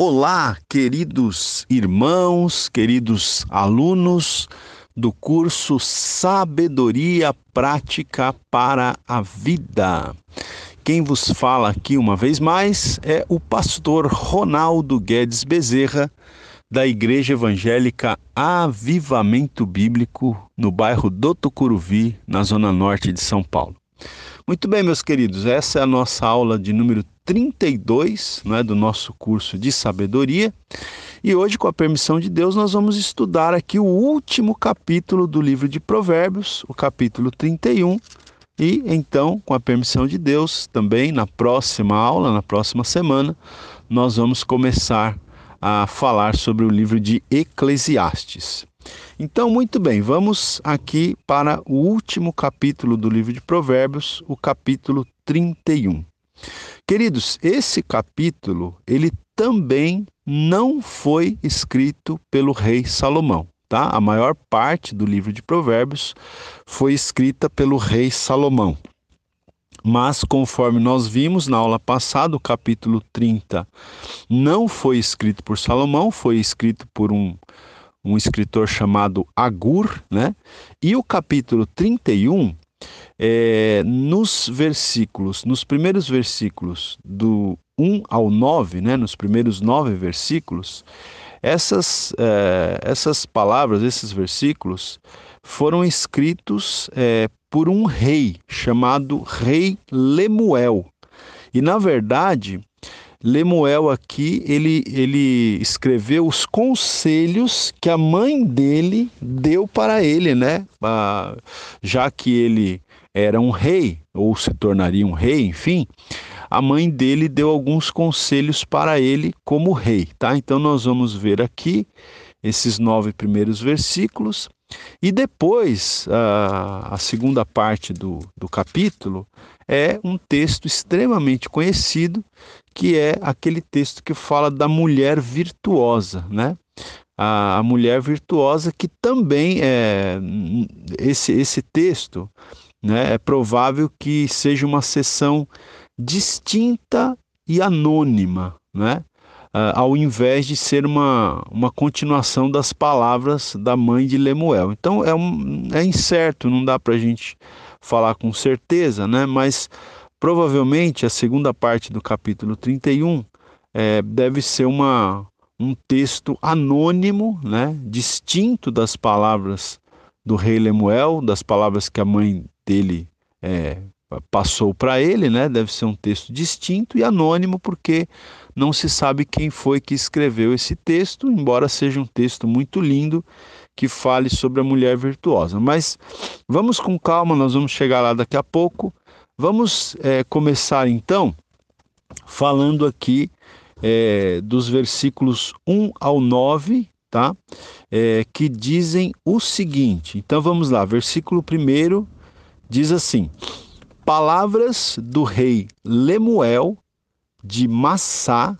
Olá, queridos irmãos, queridos alunos do curso Sabedoria Prática para a Vida. Quem vos fala aqui uma vez mais é o pastor Ronaldo Guedes Bezerra, da Igreja Evangélica Avivamento Bíblico, no bairro do Tucuruvi, na zona norte de São Paulo. Muito bem, meus queridos, essa é a nossa aula de número 32 né, do nosso curso de sabedoria. E hoje, com a permissão de Deus, nós vamos estudar aqui o último capítulo do livro de Provérbios, o capítulo 31. E então, com a permissão de Deus, também na próxima aula, na próxima semana, nós vamos começar a falar sobre o livro de Eclesiastes. Então, muito bem, vamos aqui para o último capítulo do livro de Provérbios, o capítulo 31. Queridos, esse capítulo, ele também não foi escrito pelo rei Salomão, tá? A maior parte do livro de Provérbios foi escrita pelo rei Salomão. Mas, conforme nós vimos na aula passada, o capítulo 30 não foi escrito por Salomão, foi escrito por um um escritor chamado Agur, né? E o capítulo 31, é, nos versículos, nos primeiros versículos do 1 ao 9, né? Nos primeiros nove versículos, essas, é, essas palavras, esses versículos, foram escritos é, por um rei chamado Rei Lemuel. E na verdade, Lemuel aqui, ele, ele escreveu os conselhos que a mãe dele deu para ele, né? Ah, já que ele era um rei, ou se tornaria um rei, enfim, a mãe dele deu alguns conselhos para ele como rei, tá? Então nós vamos ver aqui esses nove primeiros versículos. E depois, a, a segunda parte do, do capítulo é um texto extremamente conhecido que é aquele texto que fala da mulher virtuosa, né? A, a mulher virtuosa que também é esse esse texto, né? É provável que seja uma sessão distinta e anônima, né? Ao invés de ser uma, uma continuação das palavras da mãe de Lemuel. Então é, um, é incerto, não dá para a gente falar com certeza, né? mas Provavelmente a segunda parte do capítulo 31 é, deve ser uma, um texto anônimo, né, distinto das palavras do rei Lemuel, das palavras que a mãe dele é, passou para ele, né? Deve ser um texto distinto e anônimo, porque não se sabe quem foi que escreveu esse texto, embora seja um texto muito lindo que fale sobre a mulher virtuosa. Mas vamos com calma, nós vamos chegar lá daqui a pouco. Vamos é, começar então falando aqui é, dos versículos 1 ao 9, tá? É, que dizem o seguinte. Então vamos lá, versículo 1 diz assim: Palavras do rei Lemuel de Massá,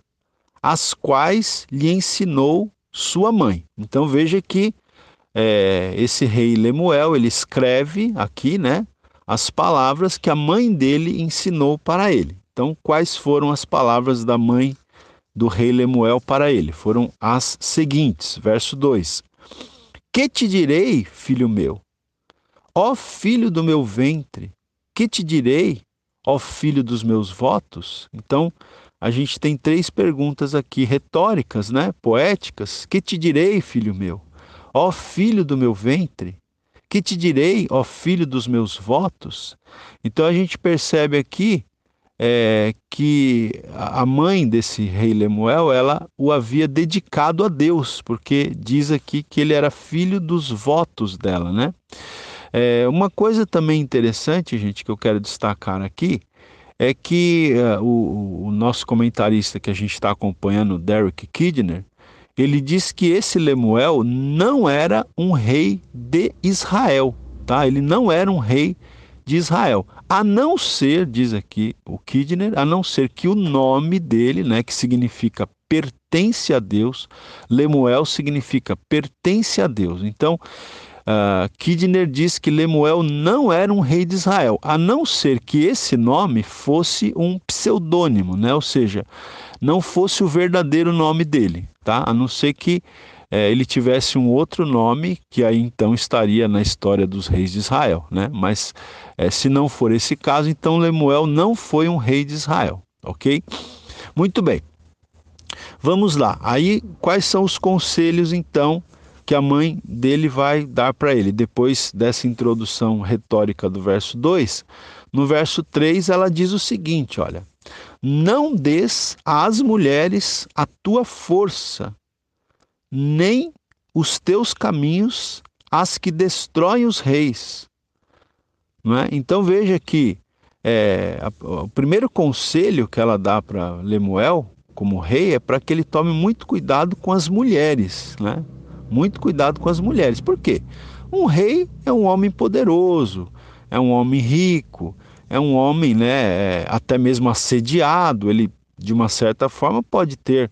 as quais lhe ensinou sua mãe. Então veja que é, esse rei Lemuel ele escreve aqui, né? As palavras que a mãe dele ensinou para ele. Então, quais foram as palavras da mãe do rei Lemuel para ele? Foram as seguintes, verso 2: Que te direi, filho meu? Ó filho do meu ventre, que te direi, ó filho dos meus votos? Então, a gente tem três perguntas aqui retóricas, né, poéticas. Que te direi, filho meu? Ó filho do meu ventre, que te direi, ó filho dos meus votos? Então a gente percebe aqui é, que a mãe desse rei Lemuel, ela o havia dedicado a Deus, porque diz aqui que ele era filho dos votos dela, né? É, uma coisa também interessante, gente, que eu quero destacar aqui, é que uh, o, o, nosso comentarista que a gente está acompanhando, Derek Kidner, ele diz que esse Lemuel não era um rei de Israel, tá? Ele não era um rei de Israel, a não ser, diz aqui o Kidner, a não ser que o nome dele, né, que significa pertence a Deus, Lemuel significa pertence a Deus. Então, uh, Kidner diz que Lemuel não era um rei de Israel, a não ser que esse nome fosse um pseudônimo, né? ou seja, não fosse o verdadeiro nome dele, tá? a não ser que é, ele tivesse um outro nome, que aí então estaria na história dos reis de Israel. Né? Mas é, se não for esse caso, então Lemuel não foi um rei de Israel, ok? Muito bem. Vamos lá. Aí, quais são os conselhos então que a mãe dele vai dar para ele. Depois dessa introdução retórica do verso 2, no verso 3 ela diz o seguinte: olha, não des às mulheres a tua força, nem os teus caminhos às que destroem os reis. É? Então veja que é, a, o primeiro conselho que ela dá para Lemuel, como rei, é para que ele tome muito cuidado com as mulheres. Né? Muito cuidado com as mulheres. Por quê? Um rei é um homem poderoso, é um homem rico, é um homem, né, é, até mesmo assediado. Ele, de uma certa forma, pode ter,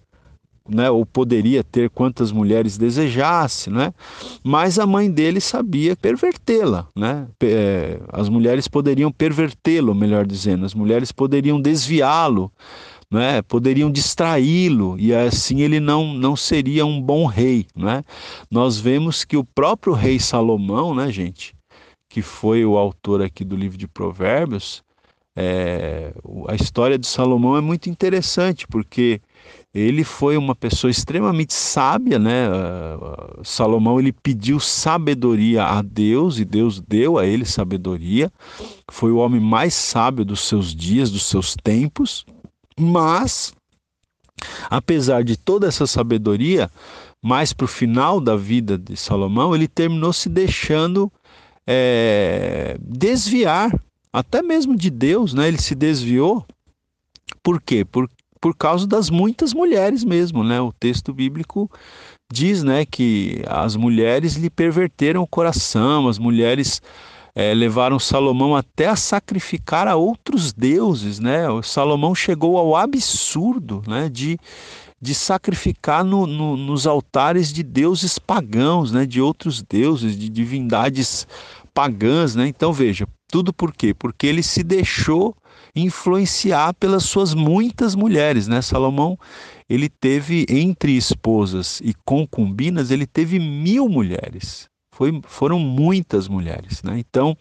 né, ou poderia ter quantas mulheres desejasse, né? Mas a mãe dele sabia pervertê-la, né? É, as mulheres poderiam pervertê-lo, melhor dizendo, as mulheres poderiam desviá-lo né, poderiam distraí-lo e assim ele não, não seria um bom rei. Né? Nós vemos que o próprio rei Salomão, né, gente, que foi o autor aqui do livro de Provérbios, é, a história de Salomão é muito interessante porque ele foi uma pessoa extremamente sábia, né? Salomão ele pediu sabedoria a Deus e Deus deu a ele sabedoria. Foi o homem mais sábio dos seus dias, dos seus tempos. Mas, apesar de toda essa sabedoria, mais para o final da vida de Salomão, ele terminou se deixando é, desviar, até mesmo de Deus, né? Ele se desviou. Por quê? Por, por causa das muitas mulheres mesmo, né? O texto bíblico diz, né, que as mulheres lhe perverteram o coração, as mulheres é, levaram Salomão até a sacrificar a outros deuses, né? O Salomão chegou ao absurdo, né, de, de sacrificar no, no, nos altares de deuses pagãos, né, de outros deuses, de divindades pagãs, né? Então veja, tudo por quê? Porque ele se deixou influenciar pelas suas muitas mulheres, né? Salomão ele teve entre esposas e concubinas ele teve mil mulheres. Foi, foram muitas mulheres. Né? Então,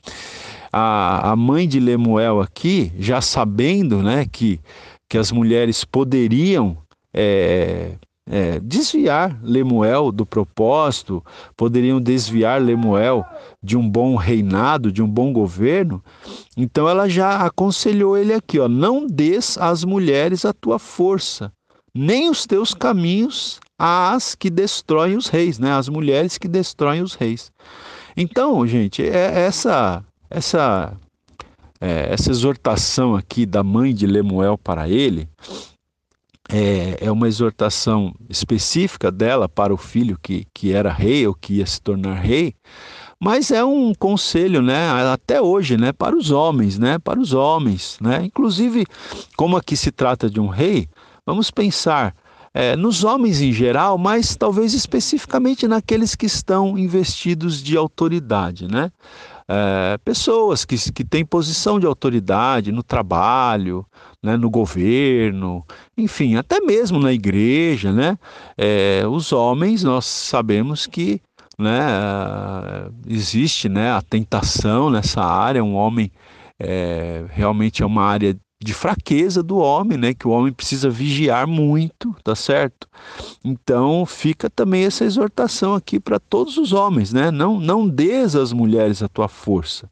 a, a mãe de Lemuel aqui, já sabendo né, que, que as mulheres poderiam é, é, desviar Lemuel do propósito, poderiam desviar Lemuel de um bom reinado, de um bom governo. Então ela já aconselhou ele aqui, ó, não des às mulheres a tua força, nem os teus caminhos às que destroem os reis, né? As mulheres que destroem os reis. Então, gente, é essa essa é, essa exortação aqui da mãe de Lemuel para ele é, é uma exortação específica dela para o filho que, que era rei ou que ia se tornar rei, mas é um conselho, né, até hoje, né, para os homens, né, para os homens, né, inclusive como aqui se trata de um rei, vamos pensar é, nos homens em geral, mas talvez especificamente naqueles que estão investidos de autoridade, né? É, pessoas que, que têm posição de autoridade no trabalho, né, no governo, enfim, até mesmo na igreja, né? É, os homens, nós sabemos que né, existe né, a tentação nessa área, um homem é, realmente é uma área de fraqueza do homem, né? Que o homem precisa vigiar muito, tá certo? Então fica também essa exortação aqui para todos os homens, né? Não, não des às mulheres a tua força,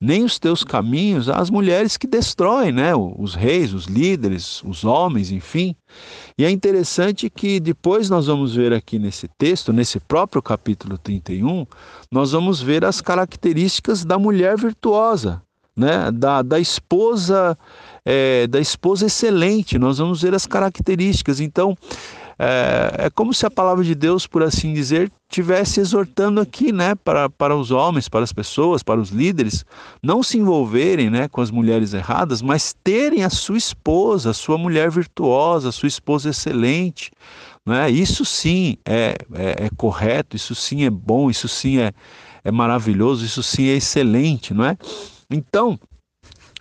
nem os teus caminhos às mulheres que destroem, né? Os reis, os líderes, os homens, enfim. E é interessante que depois nós vamos ver aqui nesse texto, nesse próprio capítulo 31, nós vamos ver as características da mulher virtuosa, né? Da, da esposa é, da esposa excelente, nós vamos ver as características. Então, é, é, como se a palavra de Deus, por assim dizer, tivesse exortando aqui, né, para, para os homens, para as pessoas, para os líderes, não se envolverem, né, com as mulheres erradas, mas terem a sua esposa, a sua mulher virtuosa, a sua esposa excelente, né? Isso sim é, é, é correto, isso sim é bom, isso sim é, é maravilhoso, isso sim é excelente, não é? Então,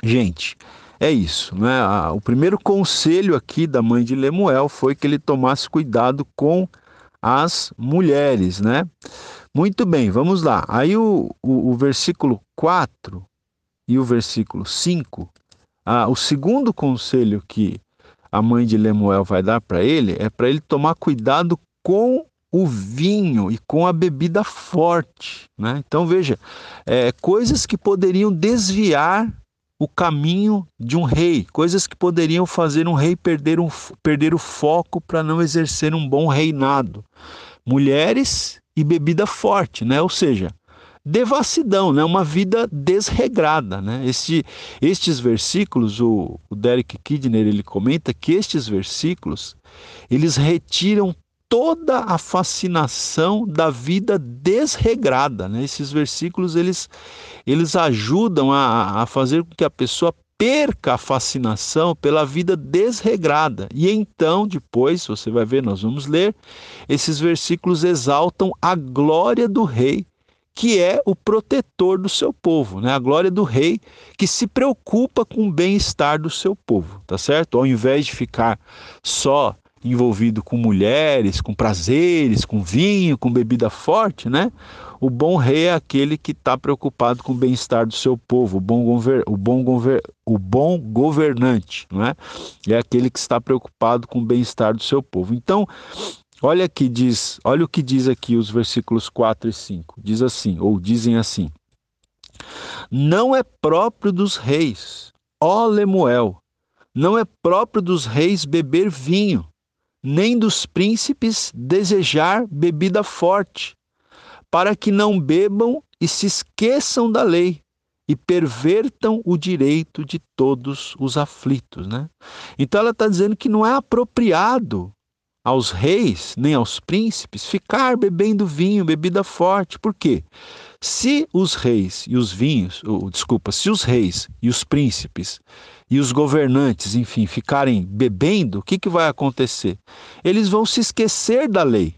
gente, é isso, né? O primeiro conselho aqui da mãe de Lemuel foi que ele tomasse cuidado com as mulheres, né? Muito bem, vamos lá. Aí o, o, o versículo 4 e o versículo 5, ah, o segundo conselho que a mãe de Lemuel vai dar para ele é para ele tomar cuidado com o vinho e com a bebida forte. Né? Então veja, é, coisas que poderiam desviar o caminho de um rei, coisas que poderiam fazer um rei perder, um, perder o foco para não exercer um bom reinado. Mulheres e bebida forte, né? ou seja, devassidão, né? uma vida desregrada. Né? Este, estes versículos, o, o Derek Kidner ele comenta que estes versículos eles retiram toda a fascinação da vida desregrada. Né? Esses versículos eles, eles ajudam a, a fazer com que a pessoa perca a fascinação pela vida desregrada. E então, depois, você vai ver, nós vamos ler, esses versículos exaltam a glória do rei, que é o protetor do seu povo, né? A glória do rei que se preocupa com o bem-estar do seu povo, tá certo? Ao invés de ficar só envolvido com mulheres, com prazeres, com vinho, com bebida forte, né? O bom rei é aquele que está preocupado com o bem-estar do seu povo, o bom, gover, o, bom gover, o bom governante, não é? Aquele que está preocupado com o bem-estar do seu povo. Então, olha aqui diz, olha o que diz aqui os versículos 4 e 5. Diz assim, ou dizem assim: Não é próprio dos reis, ó Lemuel, não é próprio dos reis beber vinho, nem dos príncipes desejar bebida forte, para que não bebam e se esqueçam da lei e pervertam o direito de todos os aflitos. Né? Então ela está dizendo que não é apropriado aos reis nem aos príncipes ficar bebendo vinho, bebida forte. Por quê? Se os reis e os vinhos, ou, desculpa, se os reis e os príncipes e os governantes, enfim, ficarem bebendo, o que, que vai acontecer? Eles vão se esquecer da lei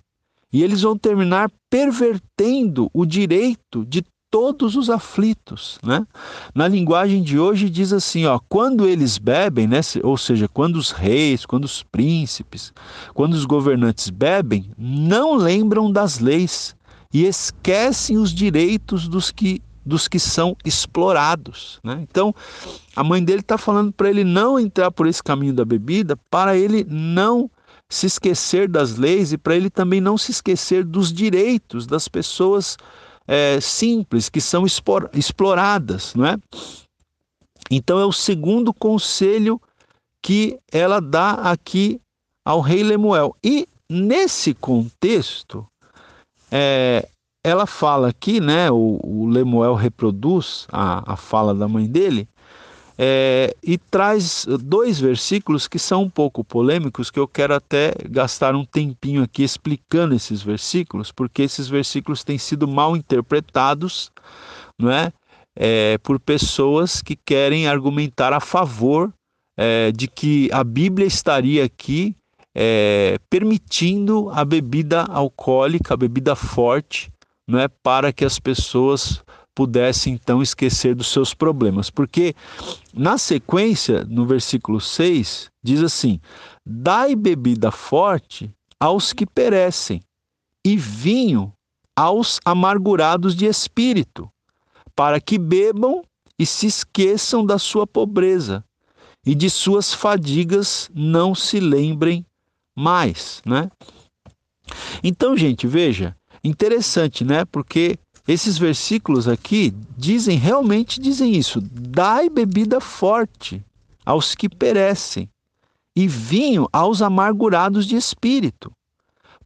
e eles vão terminar pervertendo o direito de todos os aflitos, né? Na linguagem de hoje diz assim, ó, quando eles bebem, né, ou seja, quando os reis, quando os príncipes, quando os governantes bebem, não lembram das leis e esquecem os direitos dos que dos que são explorados. Né? Então, a mãe dele está falando para ele não entrar por esse caminho da bebida, para ele não se esquecer das leis e para ele também não se esquecer dos direitos das pessoas é, simples que são exploradas, não é? Então é o segundo conselho que ela dá aqui ao rei Lemuel. E nesse contexto, é, ela fala aqui, né? O, o Lemuel reproduz a, a fala da mãe dele é, e traz dois versículos que são um pouco polêmicos, que eu quero até gastar um tempinho aqui explicando esses versículos, porque esses versículos têm sido mal interpretados, não é? é por pessoas que querem argumentar a favor é, de que a Bíblia estaria aqui é, permitindo a bebida alcoólica, a bebida forte, não é para que as pessoas pudessem então esquecer dos seus problemas. Porque na sequência, no versículo 6, diz assim: Dai bebida forte aos que perecem, e vinho aos amargurados de espírito, para que bebam e se esqueçam da sua pobreza, e de suas fadigas não se lembrem mais, né? Então, gente, veja, Interessante, né? Porque esses versículos aqui dizem, realmente dizem isso: dai bebida forte aos que perecem, e vinho aos amargurados de espírito,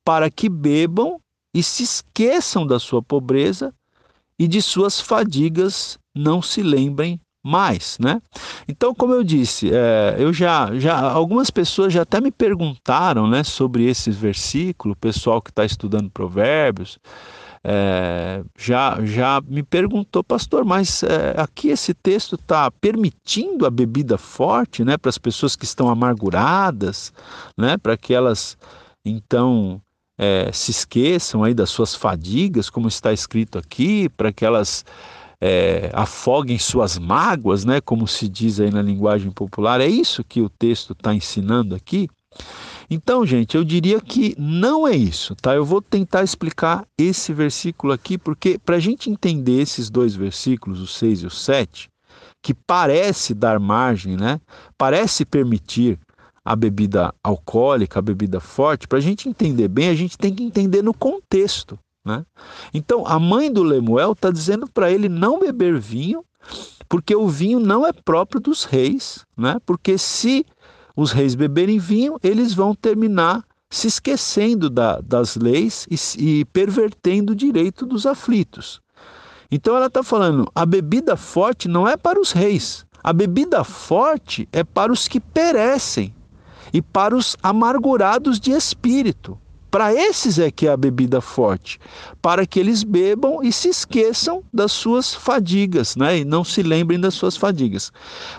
para que bebam e se esqueçam da sua pobreza e de suas fadigas não se lembrem mais, né? Então, como eu disse, é, eu já, já, algumas pessoas já até me perguntaram, né, sobre esses versículos, o pessoal que está estudando Provérbios, é, já, já me perguntou, pastor, mas é, aqui esse texto está permitindo a bebida forte, né, para as pessoas que estão amarguradas, né, para que elas então é, se esqueçam aí das suas fadigas, como está escrito aqui, para que elas é, afoguem suas mágoas, né, como se diz aí na linguagem popular. É isso que o texto está ensinando aqui. Então, gente, eu diria que não é isso, tá? Eu vou tentar explicar esse versículo aqui, porque para a gente entender esses dois versículos, o 6 e o 7, que parece dar margem, né? Parece permitir a bebida alcoólica, a bebida forte, para a gente entender bem, a gente tem que entender no contexto. Né? Então, a mãe do Lemuel está dizendo para ele não beber vinho, porque o vinho não é próprio dos reis, né? porque se os reis beberem vinho, eles vão terminar se esquecendo da, das leis e, e pervertendo o direito dos aflitos. Então ela está falando: a bebida forte não é para os reis, a bebida forte é para os que perecem e para os amargurados de espírito. Para esses é que é a bebida forte, para que eles bebam e se esqueçam das suas fadigas, né? E não se lembrem das suas fadigas.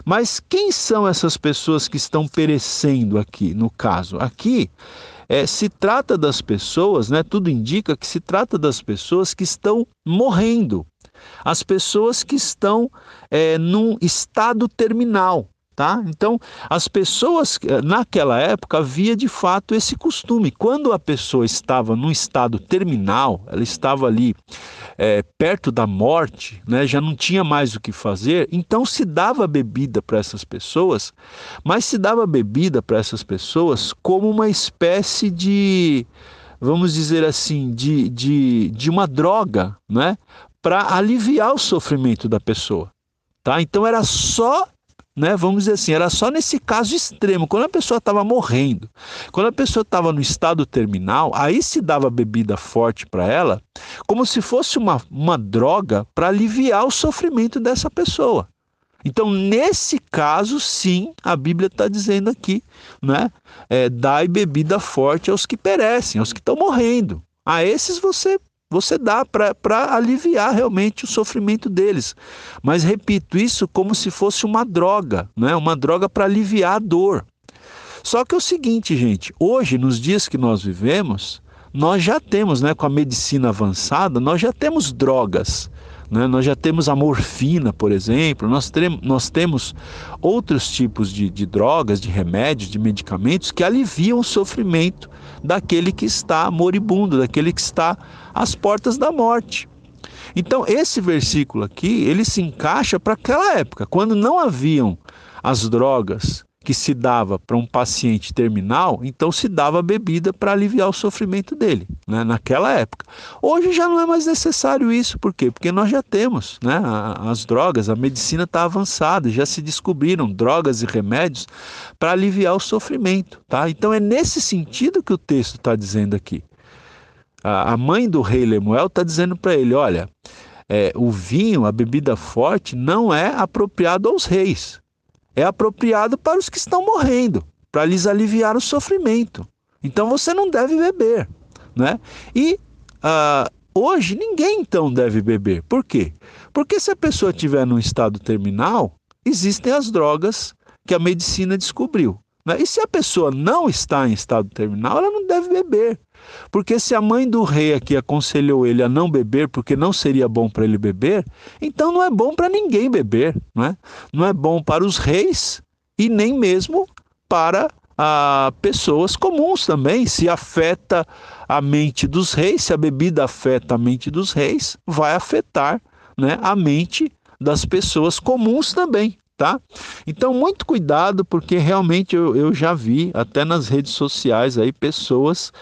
Mas quem são essas pessoas que estão perecendo aqui, no caso? Aqui é, se trata das pessoas, né? Tudo indica que se trata das pessoas que estão morrendo, as pessoas que estão é, num estado terminal. Tá? Então, as pessoas, eh, naquela época, havia de fato esse costume. Quando a pessoa estava num estado terminal, ela estava ali é, perto da morte, né, já não tinha mais o que fazer, então se dava bebida para essas pessoas, mas se dava bebida para essas pessoas como uma espécie de, vamos dizer assim, de, de, de uma droga, né, para aliviar o sofrimento da pessoa. Tá? Então era só né? Vamos dizer assim, era só nesse caso extremo, quando a pessoa estava morrendo, quando a pessoa estava no estado terminal, aí se dava bebida forte para ela, como se fosse uma, uma droga para aliviar o sofrimento dessa pessoa. Então, nesse caso, sim, a Bíblia está dizendo aqui, né? É, dai bebida forte aos que perecem, aos que estão morrendo. A esses você você dá para aliviar realmente o sofrimento deles. Mas repito, isso como se fosse uma droga, né? uma droga para aliviar a dor. Só que é o seguinte, gente, hoje, nos dias que nós vivemos, nós já temos, né, com a medicina avançada, nós já temos drogas. Né? Nós já temos a morfina, por exemplo, nós, nós temos outros tipos de, de drogas, de remédios, de medicamentos que aliviam o sofrimento daquele que está moribundo, daquele que está às portas da morte. Então, esse versículo aqui, ele se encaixa para aquela época, quando não haviam as drogas que se dava para um paciente terminal, então se dava bebida para aliviar o sofrimento dele, né? naquela época. Hoje já não é mais necessário isso, por quê? Porque nós já temos né? as drogas, a medicina está avançada, já se descobriram drogas e remédios para aliviar o sofrimento. Tá? Então é nesse sentido que o texto está dizendo aqui. A mãe do rei Lemuel está dizendo para ele: olha, é, o vinho, a bebida forte, não é apropriado aos reis é apropriado para os que estão morrendo, para lhes aliviar o sofrimento. Então você não deve beber, né? E uh, hoje ninguém então deve beber. Por quê? Porque se a pessoa estiver num estado terminal, existem as drogas que a medicina descobriu. Né? E se a pessoa não está em estado terminal, ela não deve beber. Porque se a mãe do rei aqui aconselhou ele a não beber porque não seria bom para ele beber, então não é bom para ninguém beber, não é? Não é bom para os reis e nem mesmo para ah, pessoas comuns também. Se afeta a mente dos reis, se a bebida afeta a mente dos reis, vai afetar né, a mente das pessoas comuns também. Tá? Então, muito cuidado, porque realmente eu, eu já vi, até nas redes sociais, aí, pessoas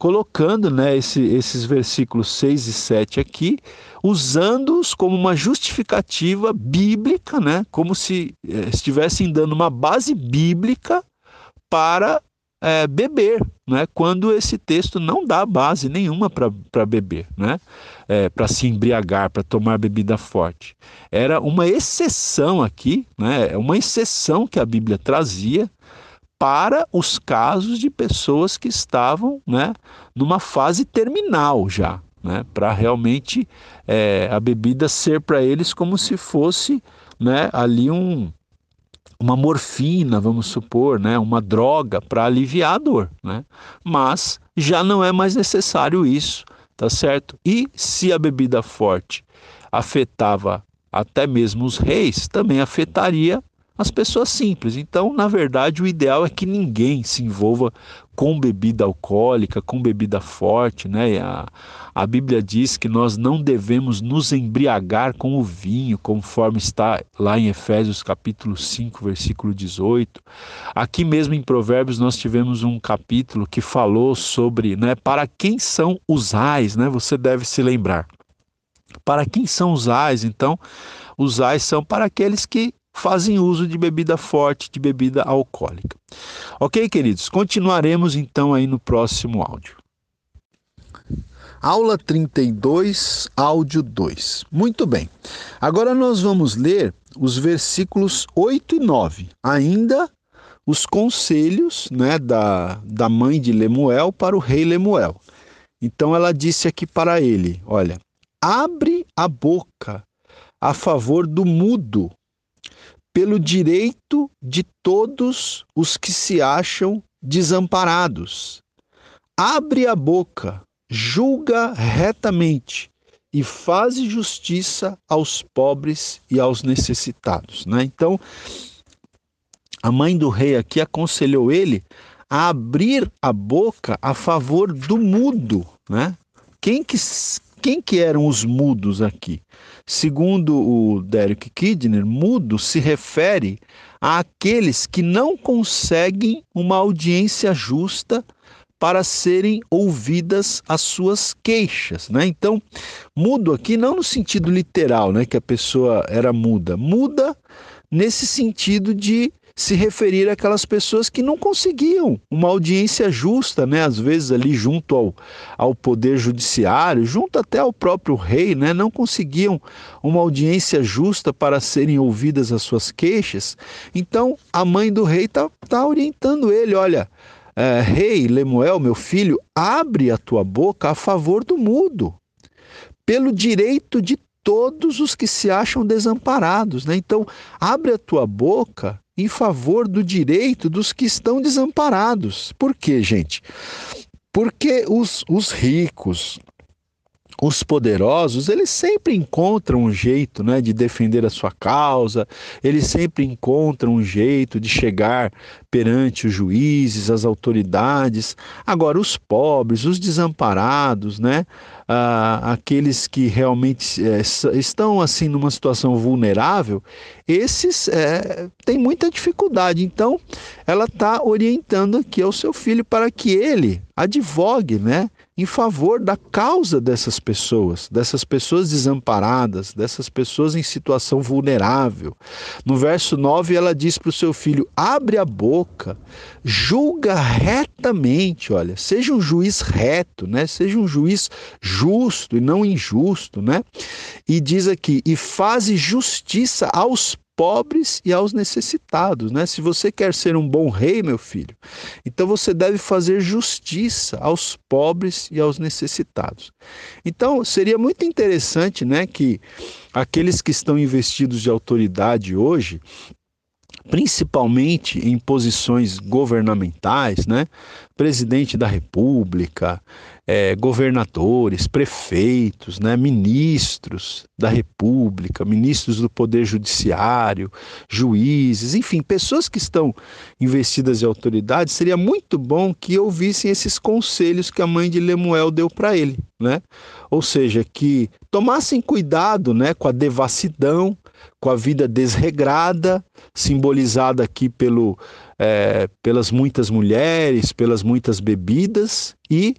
colocando né, esse, esses versículos 6 e 7 aqui, usando-os como uma justificativa bíblica, né, como se eh, estivessem dando uma base bíblica para é, beber, né, quando esse texto não dá base nenhuma para beber, né, é, para se embriagar, para tomar bebida forte. Era uma exceção aqui, né, uma exceção que a Bíblia trazia para os casos de pessoas que estavam né, numa fase terminal já, né, para realmente é, a bebida ser para eles como se fosse né, ali um, uma morfina, vamos supor, né, uma droga para aliviar a dor, né? Mas já não é mais necessário isso, tá certo? E se a bebida forte afetava até mesmo os reis, também afetaria as pessoas simples. Então, na verdade, o ideal é que ninguém se envolva com bebida alcoólica, com bebida forte, né? A, a Bíblia diz que nós não devemos nos embriagar com o vinho, conforme está lá em Efésios capítulo 5, versículo 18. Aqui mesmo em Provérbios nós tivemos um capítulo que falou sobre, né, para quem são os ais, né? Você deve se lembrar. Para quem são os ais? Então, os ais são para aqueles que fazem uso de bebida forte, de bebida alcoólica. Ok, queridos? Continuaremos então aí no próximo áudio. Aula 32, áudio 2. Muito bem. Agora nós vamos ler os versículos 8 e 9. Ainda os conselhos né, da, da mãe de Lemuel para o rei Lemuel. Então ela disse aqui para ele: Olha, abre a boca a favor do mudo pelo direito de todos os que se acham desamparados. Abre a boca, julga retamente e faz justiça aos pobres e aos necessitados. Né? Então, a mãe do rei aqui aconselhou ele a abrir a boca a favor do mudo. Né? Quem, que, quem que eram os mudos aqui? Segundo o Derek Kidner, mudo se refere àqueles que não conseguem uma audiência justa para serem ouvidas as suas queixas, né? Então, mudo aqui não no sentido literal, né, que a pessoa era muda, muda nesse sentido de se referir àquelas pessoas que não conseguiam uma audiência justa, né? às vezes ali junto ao, ao poder judiciário, junto até ao próprio rei, né? não conseguiam uma audiência justa para serem ouvidas as suas queixas. Então a mãe do rei está tá orientando ele: olha, é, rei Lemuel, meu filho, abre a tua boca a favor do mudo, pelo direito de todos os que se acham desamparados. Né? Então, abre a tua boca em favor do direito dos que estão desamparados. Por quê, gente? Porque os, os ricos, os poderosos, eles sempre encontram um jeito né, de defender a sua causa, eles sempre encontram um jeito de chegar perante os juízes, as autoridades. Agora, os pobres, os desamparados, né, ah, aqueles que realmente é, estão assim numa situação vulnerável, esses é, têm muita dificuldade. Então, ela está orientando aqui ao seu filho para que ele advogue, né? Em favor da causa dessas pessoas, dessas pessoas desamparadas, dessas pessoas em situação vulnerável. No verso 9, ela diz para o seu filho: abre a boca, julga retamente, olha, seja um juiz reto, né? Seja um juiz justo e não injusto, né? E diz aqui: e faz justiça aos pobres e aos necessitados, né? Se você quer ser um bom rei, meu filho, então você deve fazer justiça aos pobres e aos necessitados. Então, seria muito interessante, né, que aqueles que estão investidos de autoridade hoje, principalmente em posições governamentais, né? Presidente da República, é, governadores, prefeitos, né, ministros da República, ministros do Poder Judiciário, juízes, enfim, pessoas que estão investidas de autoridade, seria muito bom que ouvissem esses conselhos que a mãe de Lemuel deu para ele, né? Ou seja, que tomassem cuidado, né, com a devassidão, com a vida desregrada, simbolizada aqui pelo, é, pelas muitas mulheres, pelas muitas bebidas e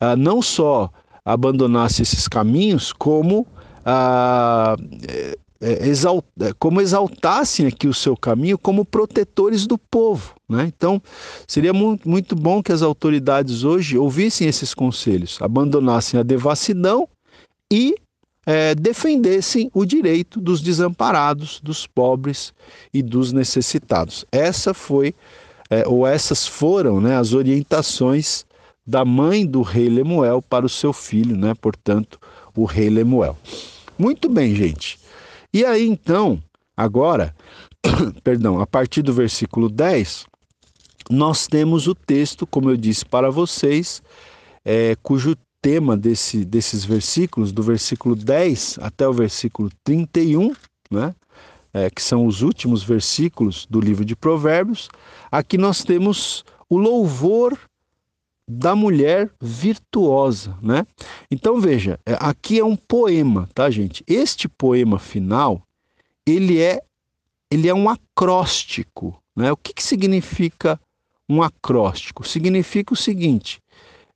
ah, não só abandonasse esses caminhos, como, ah, é, é, exalt, é, como exaltassem aqui o seu caminho como protetores do povo. Né? Então, seria muito, muito bom que as autoridades hoje ouvissem esses conselhos, abandonassem a devassidão e é, defendessem o direito dos desamparados, dos pobres e dos necessitados. Essa foi, é, ou essas foram né, as orientações da mãe do rei Lemuel para o seu filho, né? Portanto, o rei Lemuel. Muito bem, gente. E aí então, Agora, perdão, a partir do versículo 10, nós temos o texto, como eu disse para vocês, é, cujo tema desse, desses versículos, do versículo 10 até o versículo 31, né? É, que são os últimos versículos do livro de Provérbios, aqui nós temos o louvor da mulher virtuosa, né? Então veja, é, aqui é um poema, tá, gente? Este poema final, ele é ele é um acróstico, né? O que, que significa um acróstico? Significa o seguinte: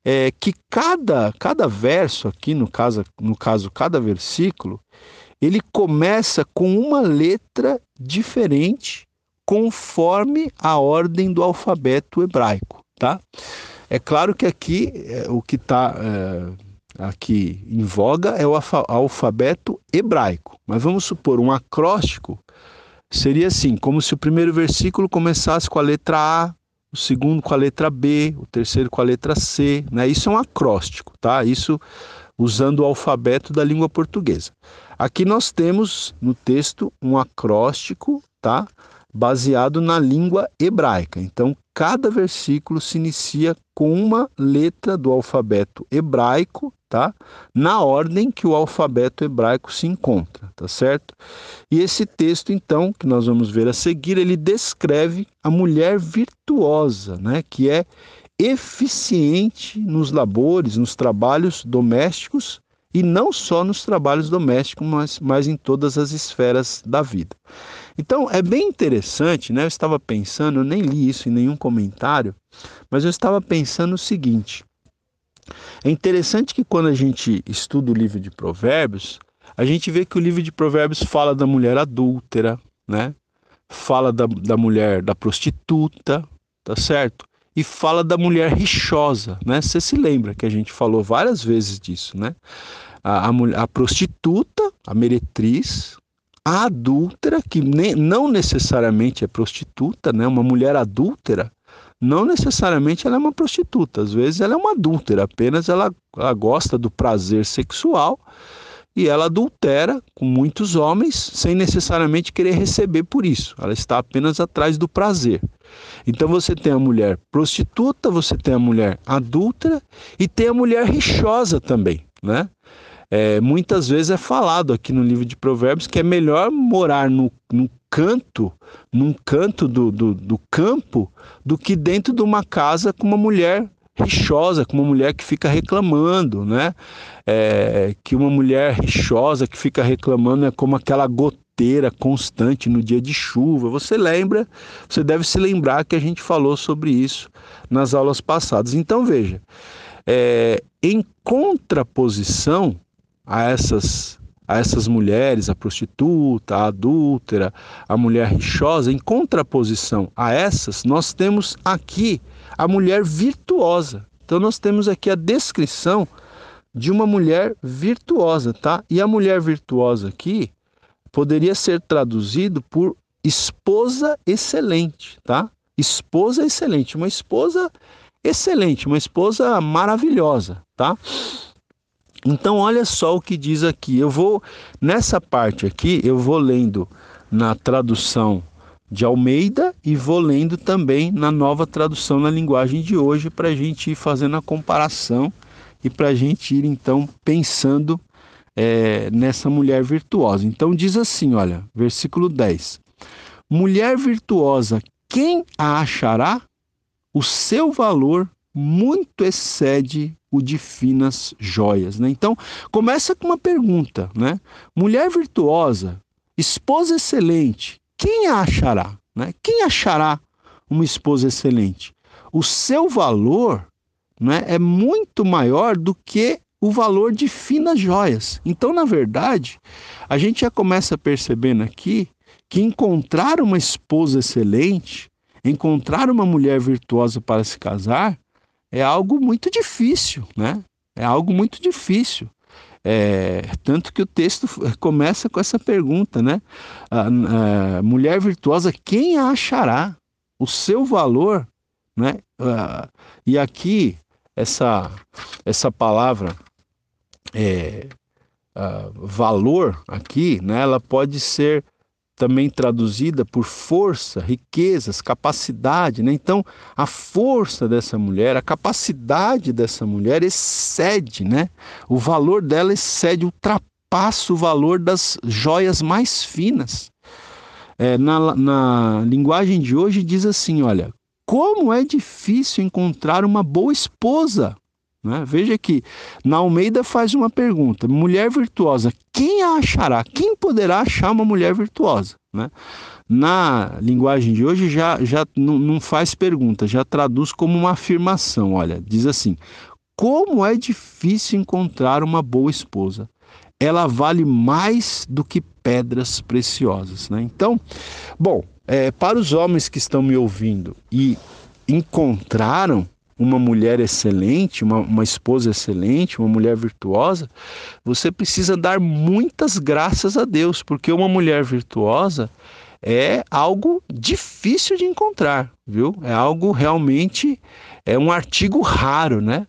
é que cada cada verso aqui, no caso no caso cada versículo, ele começa com uma letra diferente conforme a ordem do alfabeto hebraico, tá? É claro que aqui é, o que está é, aqui em voga é o alfabeto hebraico, mas vamos supor um acróstico seria assim, como se o primeiro versículo começasse com a letra A, o segundo com a letra B, o terceiro com a letra C, né? Isso é um acróstico, tá? Isso usando o alfabeto da língua portuguesa. Aqui nós temos no texto um acróstico, tá? Baseado na língua hebraica. Então, cada versículo se inicia com uma letra do alfabeto hebraico, tá? Na ordem que o alfabeto hebraico se encontra, tá certo? E esse texto, então, que nós vamos ver a seguir, ele descreve a mulher virtuosa, né? Que é eficiente nos labores, nos trabalhos domésticos e não só nos trabalhos domésticos, mas, mas em todas as esferas da vida. Então é bem interessante, né? Eu estava pensando, eu nem li isso em nenhum comentário, mas eu estava pensando o seguinte: é interessante que quando a gente estuda o livro de Provérbios, a gente vê que o livro de Provérbios fala da mulher adúltera, né? Fala da, da mulher da prostituta, tá certo? E fala da mulher rixosa, né? Você se lembra que a gente falou várias vezes disso, né? A, a, a prostituta, a meretriz, a adúltera, que nem, não necessariamente é prostituta, né? uma mulher adúltera, não necessariamente ela é uma prostituta, às vezes ela é uma adúltera, apenas ela, ela gosta do prazer sexual e ela adultera com muitos homens sem necessariamente querer receber por isso. Ela está apenas atrás do prazer. Então você tem a mulher prostituta, você tem a mulher adúltera e tem a mulher rixosa também, né? É, muitas vezes é falado aqui no livro de Provérbios que é melhor morar no, no canto, num canto do, do, do campo, do que dentro de uma casa com uma mulher rixosa, com uma mulher que fica reclamando, né? É, que uma mulher rixosa que fica reclamando é como aquela goteira constante no dia de chuva. Você lembra? Você deve se lembrar que a gente falou sobre isso nas aulas passadas. Então veja, é, em contraposição a essas a essas mulheres, a prostituta, a adúltera, a mulher rixosa, em contraposição a essas, nós temos aqui a mulher virtuosa. Então nós temos aqui a descrição de uma mulher virtuosa, tá? E a mulher virtuosa aqui poderia ser traduzido por esposa excelente, tá? Esposa excelente, uma esposa excelente, uma esposa maravilhosa, tá? Então, olha só o que diz aqui. Eu vou, nessa parte aqui, eu vou lendo na tradução de Almeida e vou lendo também na nova tradução na linguagem de hoje para a gente ir fazendo a comparação e para a gente ir então pensando é, nessa mulher virtuosa. Então diz assim, olha, versículo 10: Mulher virtuosa, quem a achará? O seu valor muito excede o de finas joias. Né? Então, começa com uma pergunta, né? Mulher virtuosa, esposa excelente, quem a achará? Né? Quem achará uma esposa excelente? O seu valor né, é muito maior do que o valor de finas joias. Então, na verdade, a gente já começa percebendo aqui que encontrar uma esposa excelente, encontrar uma mulher virtuosa para se casar, é algo muito difícil, né? É algo muito difícil. É, tanto que o texto começa com essa pergunta, né? A, a mulher virtuosa, quem a achará? O seu valor, né? E aqui, essa, essa palavra é, uh, valor, aqui, né? Ela pode ser também traduzida por força, riquezas, capacidade, né? Então, a força dessa mulher, a capacidade dessa mulher excede, né? O valor dela excede, ultrapassa o valor das joias mais finas. É, na, na linguagem de hoje diz assim, olha, como é difícil encontrar uma boa esposa. Né? Veja que na Almeida faz uma pergunta: mulher virtuosa, quem a achará? Quem poderá achar uma mulher virtuosa? Né? Na linguagem de hoje já, já não faz pergunta, já traduz como uma afirmação. Olha, diz assim: como é difícil encontrar uma boa esposa. Ela vale mais do que pedras preciosas. Né? Então, bom, é, para os homens que estão me ouvindo e encontraram uma mulher excelente, uma, uma esposa excelente, uma mulher virtuosa, você precisa dar muitas graças a Deus, porque uma mulher virtuosa é algo difícil de encontrar, viu? É algo realmente é um artigo raro, né?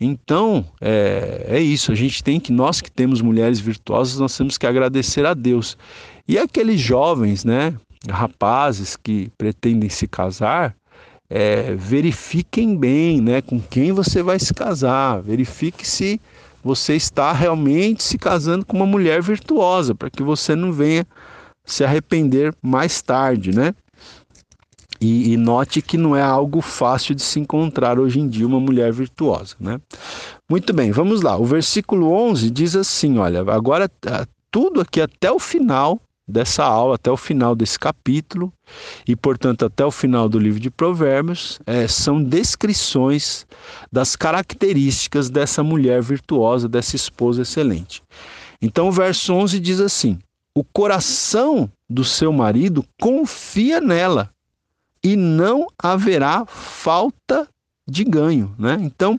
Então é, é isso. A gente tem que nós que temos mulheres virtuosas, nós temos que agradecer a Deus. E aqueles jovens, né, rapazes que pretendem se casar, é, verifiquem bem né, com quem você vai se casar, verifique se você está realmente se casando com uma mulher virtuosa, para que você não venha se arrepender mais tarde, né? E, e, note que não é algo fácil de se encontrar hoje em dia uma mulher virtuosa, né? Muito bem, vamos lá. O versículo 11 diz assim, olha, agora ah, tudo aqui até o final dessa aula, até o final desse capítulo, e portanto até o final do livro de Provérbios, é, são descrições das características dessa mulher virtuosa, dessa esposa excelente. Então o verso 11 diz assim: O coração do seu marido confia nela, e não haverá falta de ganho. Né? Então,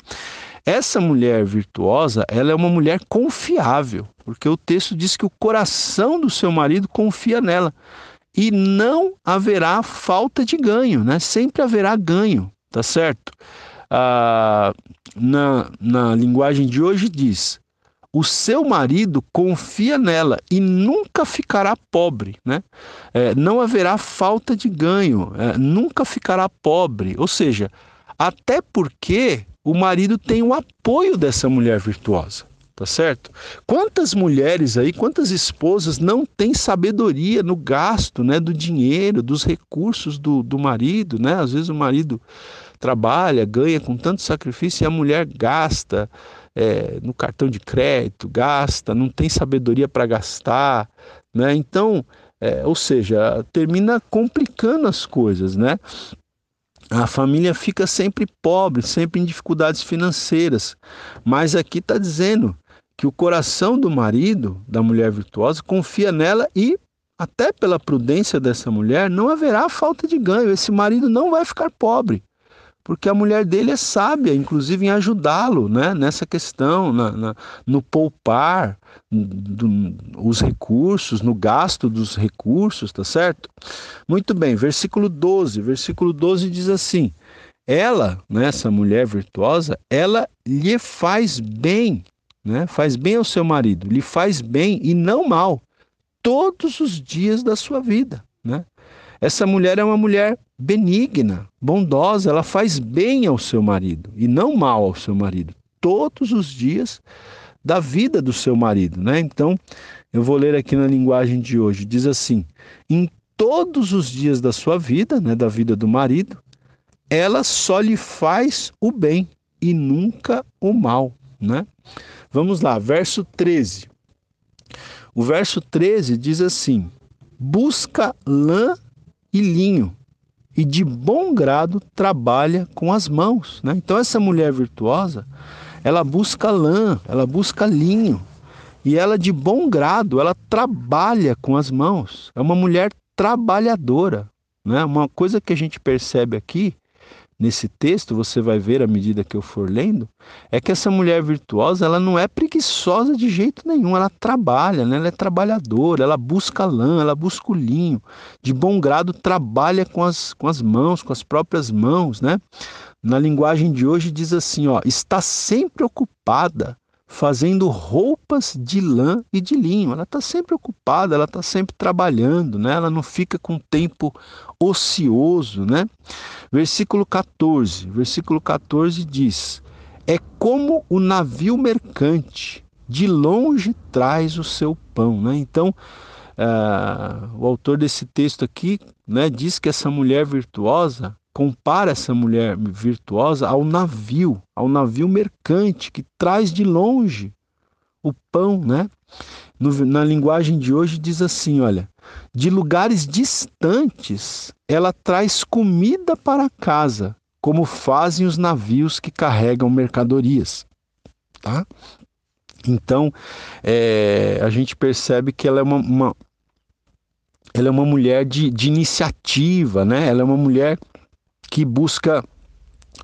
essa mulher virtuosa, ela é uma mulher confiável, porque o texto diz que o coração do seu marido confia nela e não haverá falta de ganho, né? Sempre haverá ganho, tá certo? Ah, na, na linguagem de hoje diz: o seu marido confia nela e nunca ficará pobre, né? É, não haverá falta de ganho, é, nunca ficará pobre. Ou seja, até porque o marido tem o apoio dessa mulher virtuosa, tá certo? Quantas mulheres aí, quantas esposas não têm sabedoria no gasto, né, do dinheiro, dos recursos do, do marido, né? Às vezes o marido trabalha, ganha com tanto sacrifício e a mulher gasta é, no cartão de crédito, gasta, não tem sabedoria para gastar, né? Então, é, ou seja, termina complicando as coisas, né? a família fica sempre pobre, sempre em dificuldades financeiras. Mas aqui está dizendo que o coração do marido, da mulher virtuosa, confia nela e, até pela prudência dessa mulher, não haverá falta de ganho. Esse marido não vai ficar pobre porque a mulher dele é sábia, inclusive em ajudá-lo né, nessa questão, na, na no poupar do, os recursos, no gasto dos recursos, tá certo? Muito bem, versículo 12. Versículo 12 diz assim: ela, né, essa mulher virtuosa, ela lhe faz bem, né, faz bem ao seu marido, lhe faz bem e não mal, todos os dias da sua vida. Né? Essa mulher é uma mulher benigna, bondosa, ela faz bem ao seu marido e não mal ao seu marido, todos os dias da vida do seu marido, né? Então, eu vou ler aqui na linguagem de hoje, diz assim: em todos os dias da sua vida, né, da vida do marido, ela só lhe faz o bem e nunca o mal, né? Vamos lá, verso 13. O verso 13 diz assim: busca lã e linho, e de bom grado trabalha com as mãos. Né? Então, essa mulher virtuosa, ela busca lã, ela busca linho, e ela, de bom grado, ela trabalha com as mãos. É uma mulher trabalhadora. Né? Uma coisa que a gente percebe aqui nesse texto, você vai ver à medida que eu for lendo, é que essa mulher virtuosa, ela não é preguiçosa de jeito nenhum, ela trabalha, né? ela é trabalhadora, ela busca lã, ela busca o linho, de bom grado trabalha com as, com as mãos, com as próprias mãos, né? Na linguagem de hoje diz assim, ó, está sempre ocupada fazendo roupas de lã e de linho. Ela está sempre ocupada, ela está sempre trabalhando, né? ela não fica com tempo ocioso. Né? Versículo 14, versículo 14 diz: É como o navio mercante, de longe traz o seu pão. Né? Então, uh, o autor desse texto aqui né, diz que essa mulher virtuosa compara essa mulher virtuosa ao navio, ao navio mercante que traz de longe o pão, né? No, na linguagem de hoje diz assim, olha, de lugares distantes ela traz comida para casa, como fazem os navios que carregam mercadorias, tá? Então, é, a gente percebe que ela é uma, uma ela é uma mulher de, de iniciativa, né? Ela é uma mulher que busca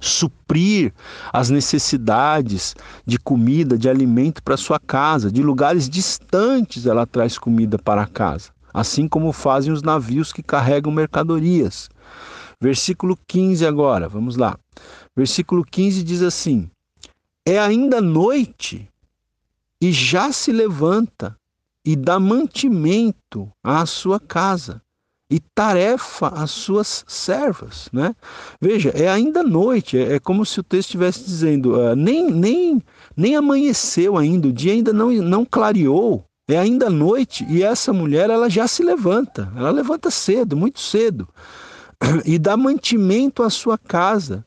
suprir as necessidades de comida, de alimento para sua casa. De lugares distantes ela traz comida para casa, assim como fazem os navios que carregam mercadorias. Versículo 15 agora, vamos lá. Versículo 15 diz assim: É ainda noite e já se levanta e dá mantimento à sua casa e tarefa às suas servas, né? Veja, é ainda noite, é, é como se o texto estivesse dizendo, uh, nem, nem, nem amanheceu ainda, o dia ainda não, não clareou, é ainda noite e essa mulher ela já se levanta, ela levanta cedo, muito cedo, e dá mantimento à sua casa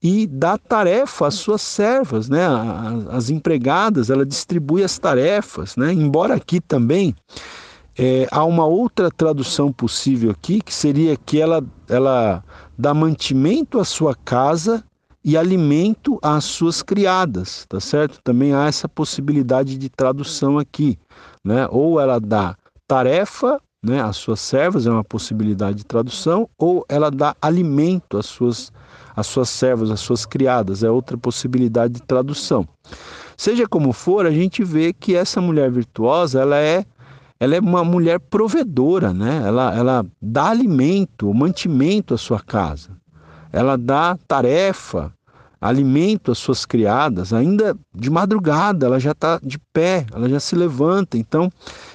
e dá tarefa às suas servas, né? As empregadas, ela distribui as tarefas, né? Embora aqui também é, há uma outra tradução possível aqui, que seria que ela, ela dá mantimento à sua casa e alimento às suas criadas, tá certo? Também há essa possibilidade de tradução aqui, né? Ou ela dá tarefa, né, às suas servas, é uma possibilidade de tradução, ou ela dá alimento às suas, às suas servas, às suas criadas, é outra possibilidade de tradução. Seja como for, a gente vê que essa mulher virtuosa, ela é ela é uma mulher provedora, né? Ela, ela dá alimento, mantimento à sua casa. Ela dá tarefa, alimento às suas criadas. Ainda de madrugada, ela já está de pé, ela já se levanta. Então,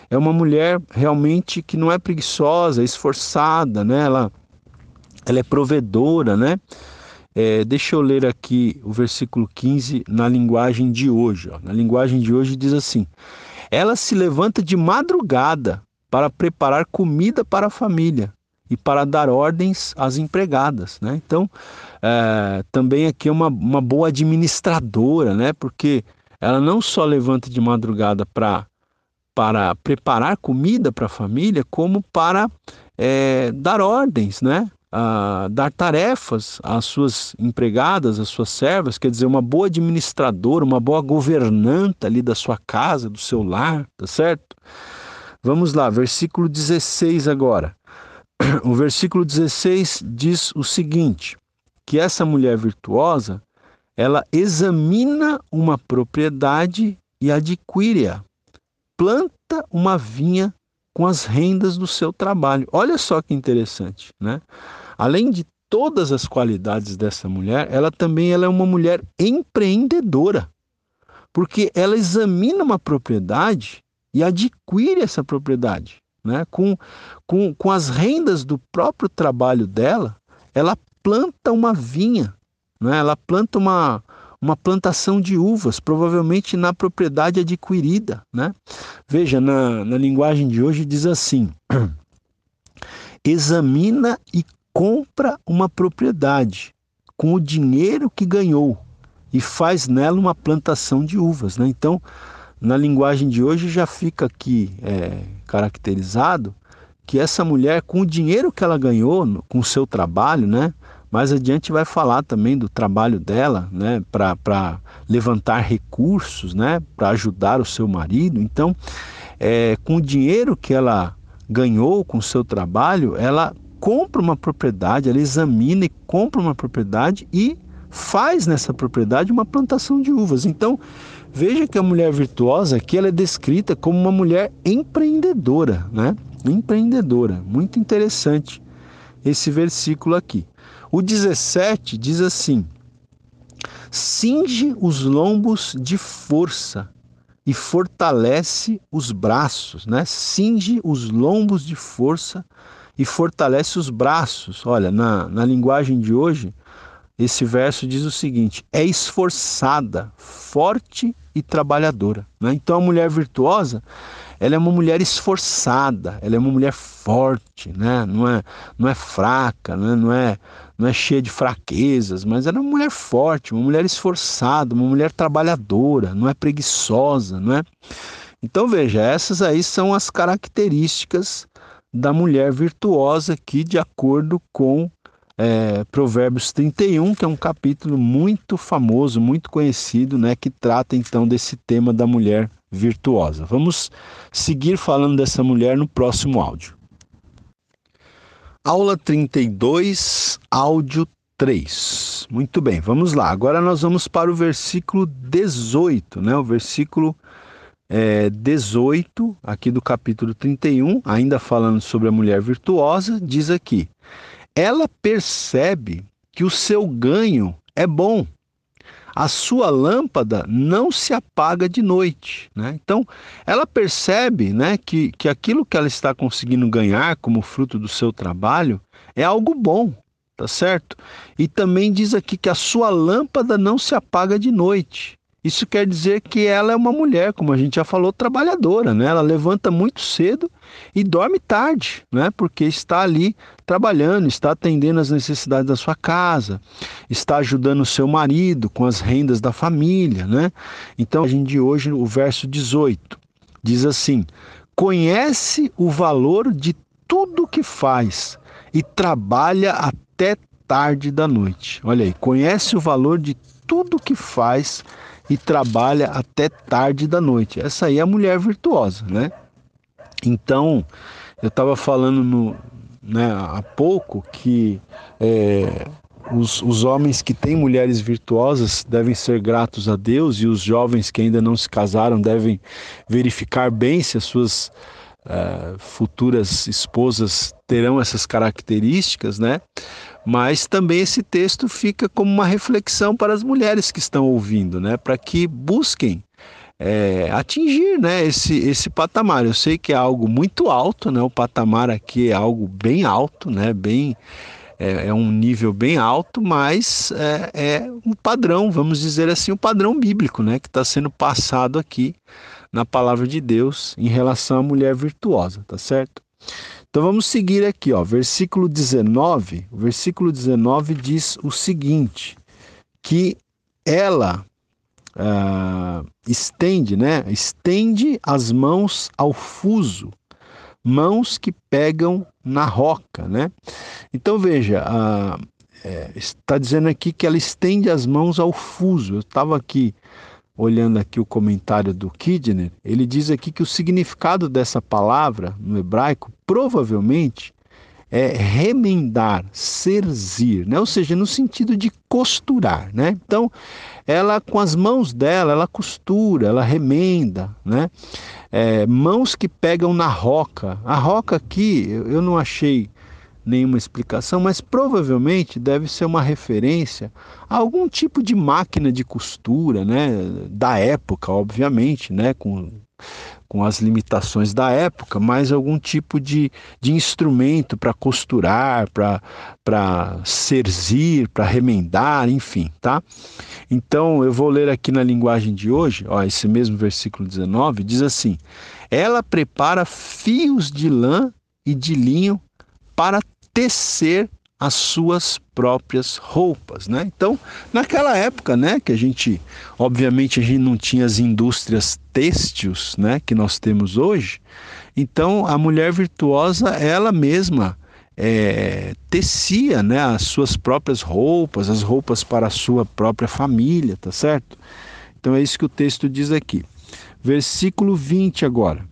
é uma mulher realmente que não é preguiçosa, é esforçada, né? Ela, ela é provedora, né? É, deixa eu ler aqui o versículo 15 na linguagem de hoje. Ó. Na linguagem de hoje diz assim: ela se levanta de madrugada para preparar comida para a família e para dar ordens às empregadas. Né? Então, é, também aqui é uma, uma boa administradora, né? porque ela não só levanta de madrugada para para preparar comida para a família, como para é, dar ordens, né? Dar tarefas às suas empregadas, às suas servas, quer dizer, uma boa administradora, uma boa governanta ali da sua casa, do seu lar, tá certo? Vamos lá, versículo 16 agora. O versículo 16 diz o seguinte: que essa mulher virtuosa, ela examina uma propriedade e adquire-a. Planta uma vinha com as rendas do seu trabalho. Olha só que interessante, né? Além de todas as qualidades dessa mulher, ela também ela é uma mulher empreendedora, porque ela examina uma propriedade e adquire essa propriedade. Né? Com, com, com as rendas do próprio trabalho dela, ela planta uma vinha, né? ela planta uma, uma plantação de uvas, provavelmente na propriedade adquirida. Né? Veja, na, na linguagem de hoje diz assim: examina e compra uma propriedade com o dinheiro que ganhou e faz nela uma plantação de uvas. Né? Então, na linguagem de hoje já fica aqui é, caracterizado que essa mulher, com o dinheiro que ela ganhou, com o seu trabalho, né? Mais adiante vai falar também do trabalho dela né? para levantar recursos, né? para ajudar o seu marido. Então, é, com o dinheiro que ela ganhou com o seu trabalho, ela compra uma propriedade, ela examina e compra uma propriedade e faz nessa propriedade uma plantação de uvas. Então, veja que a mulher virtuosa aqui ela é descrita como uma mulher empreendedora, né? Empreendedora. Muito interessante esse versículo aqui. O 17 diz assim: cinge os lombos de força e fortalece os braços, né? Cinge os lombos de força e fortalece os braços. Olha, na, na linguagem de hoje, esse verso diz o seguinte: é esforçada, forte e trabalhadora. Né? Então a mulher virtuosa, ela é uma mulher esforçada, ela é uma mulher forte, né? não, é, não é fraca, né? não, é, não é cheia de fraquezas, mas ela é uma mulher forte, uma mulher esforçada, uma mulher trabalhadora, não é preguiçosa, não é? Então veja, essas aí são as características da mulher virtuosa aqui de acordo com é, Provérbios 31, que é um capítulo muito famoso, muito conhecido, né, que trata então desse tema da mulher virtuosa. Vamos seguir falando dessa mulher no próximo áudio. Aula 32, áudio 3. Muito bem, vamos lá. Agora nós vamos para o versículo 18, né? O versículo é, 18, aqui do capítulo 31, ainda falando sobre a mulher virtuosa, diz aqui: ela percebe que o seu ganho é bom. A sua lâmpada não se apaga de noite. Né? Então, ela percebe né, que, que aquilo que ela está conseguindo ganhar como fruto do seu trabalho é algo bom, tá certo? E também diz aqui que a sua lâmpada não se apaga de noite. Isso quer dizer que ela é uma mulher, como a gente já falou, trabalhadora, né? Ela levanta muito cedo e dorme tarde, né? Porque está ali trabalhando, está atendendo às necessidades da sua casa, está ajudando o seu marido com as rendas da família, né? Então, a gente de hoje, o verso 18, diz assim: "Conhece o valor de tudo que faz e trabalha até tarde da noite". Olha aí, conhece o valor de tudo que faz e trabalha até tarde da noite. Essa aí é a mulher virtuosa, né? Então, eu estava falando no, né, há pouco que é, os, os homens que têm mulheres virtuosas devem ser gratos a Deus e os jovens que ainda não se casaram devem verificar bem se as suas uh, futuras esposas terão essas características, né? Mas também esse texto fica como uma reflexão para as mulheres que estão ouvindo, né? Para que busquem é, atingir né, esse, esse patamar. Eu sei que é algo muito alto, né? O patamar aqui é algo bem alto, né? Bem, é, é um nível bem alto, mas é, é, um padrão, vamos dizer assim, um padrão bíblico, né? Que está sendo passado aqui na palavra de Deus em relação à mulher virtuosa, tá certo? Então vamos seguir aqui, ó, versículo 19. O versículo 19 diz o seguinte: que ela uh, estende, né? Estende as mãos ao fuso, mãos que pegam na roca, né? Então veja, uh, é, está dizendo aqui que ela estende as mãos ao fuso. Eu estava aqui olhando aqui o comentário do Kidner, ele diz aqui que o significado dessa palavra no hebraico provavelmente é remendar, serzir, né? ou seja, no sentido de costurar. Né? Então, ela com as mãos dela, ela costura, ela remenda. Né? É, mãos que pegam na roca. A roca aqui, eu não achei nenhuma explicação, mas provavelmente deve ser uma referência a algum tipo de máquina de costura, né, da época, obviamente, né, com, com as limitações da época, mas algum tipo de, de instrumento para costurar, para serzir, para remendar, enfim, tá? Então eu vou ler aqui na linguagem de hoje, ó, esse mesmo versículo 19 diz assim: Ela prepara fios de lã e de linho para tecer as suas próprias roupas, né? Então, naquela época, né, que a gente, obviamente, a gente não tinha as indústrias têxteis, né, que nós temos hoje. Então, a mulher virtuosa, ela mesma é, tecia, né, as suas próprias roupas, as roupas para a sua própria família, tá certo? Então é isso que o texto diz aqui. Versículo 20 agora.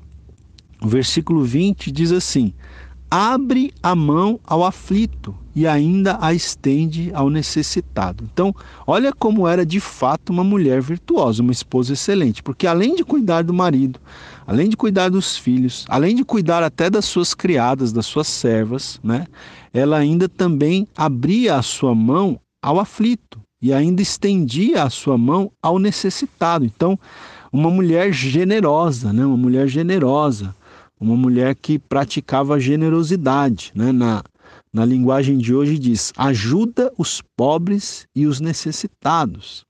O versículo 20 diz assim: abre a mão ao aflito e ainda a estende ao necessitado. Então, olha como era de fato uma mulher virtuosa, uma esposa excelente, porque além de cuidar do marido, além de cuidar dos filhos, além de cuidar até das suas criadas, das suas servas, né? Ela ainda também abria a sua mão ao aflito e ainda estendia a sua mão ao necessitado. Então, uma mulher generosa, né? Uma mulher generosa, uma mulher que praticava generosidade, né? Na, na linguagem de hoje diz: ajuda os pobres e os necessitados.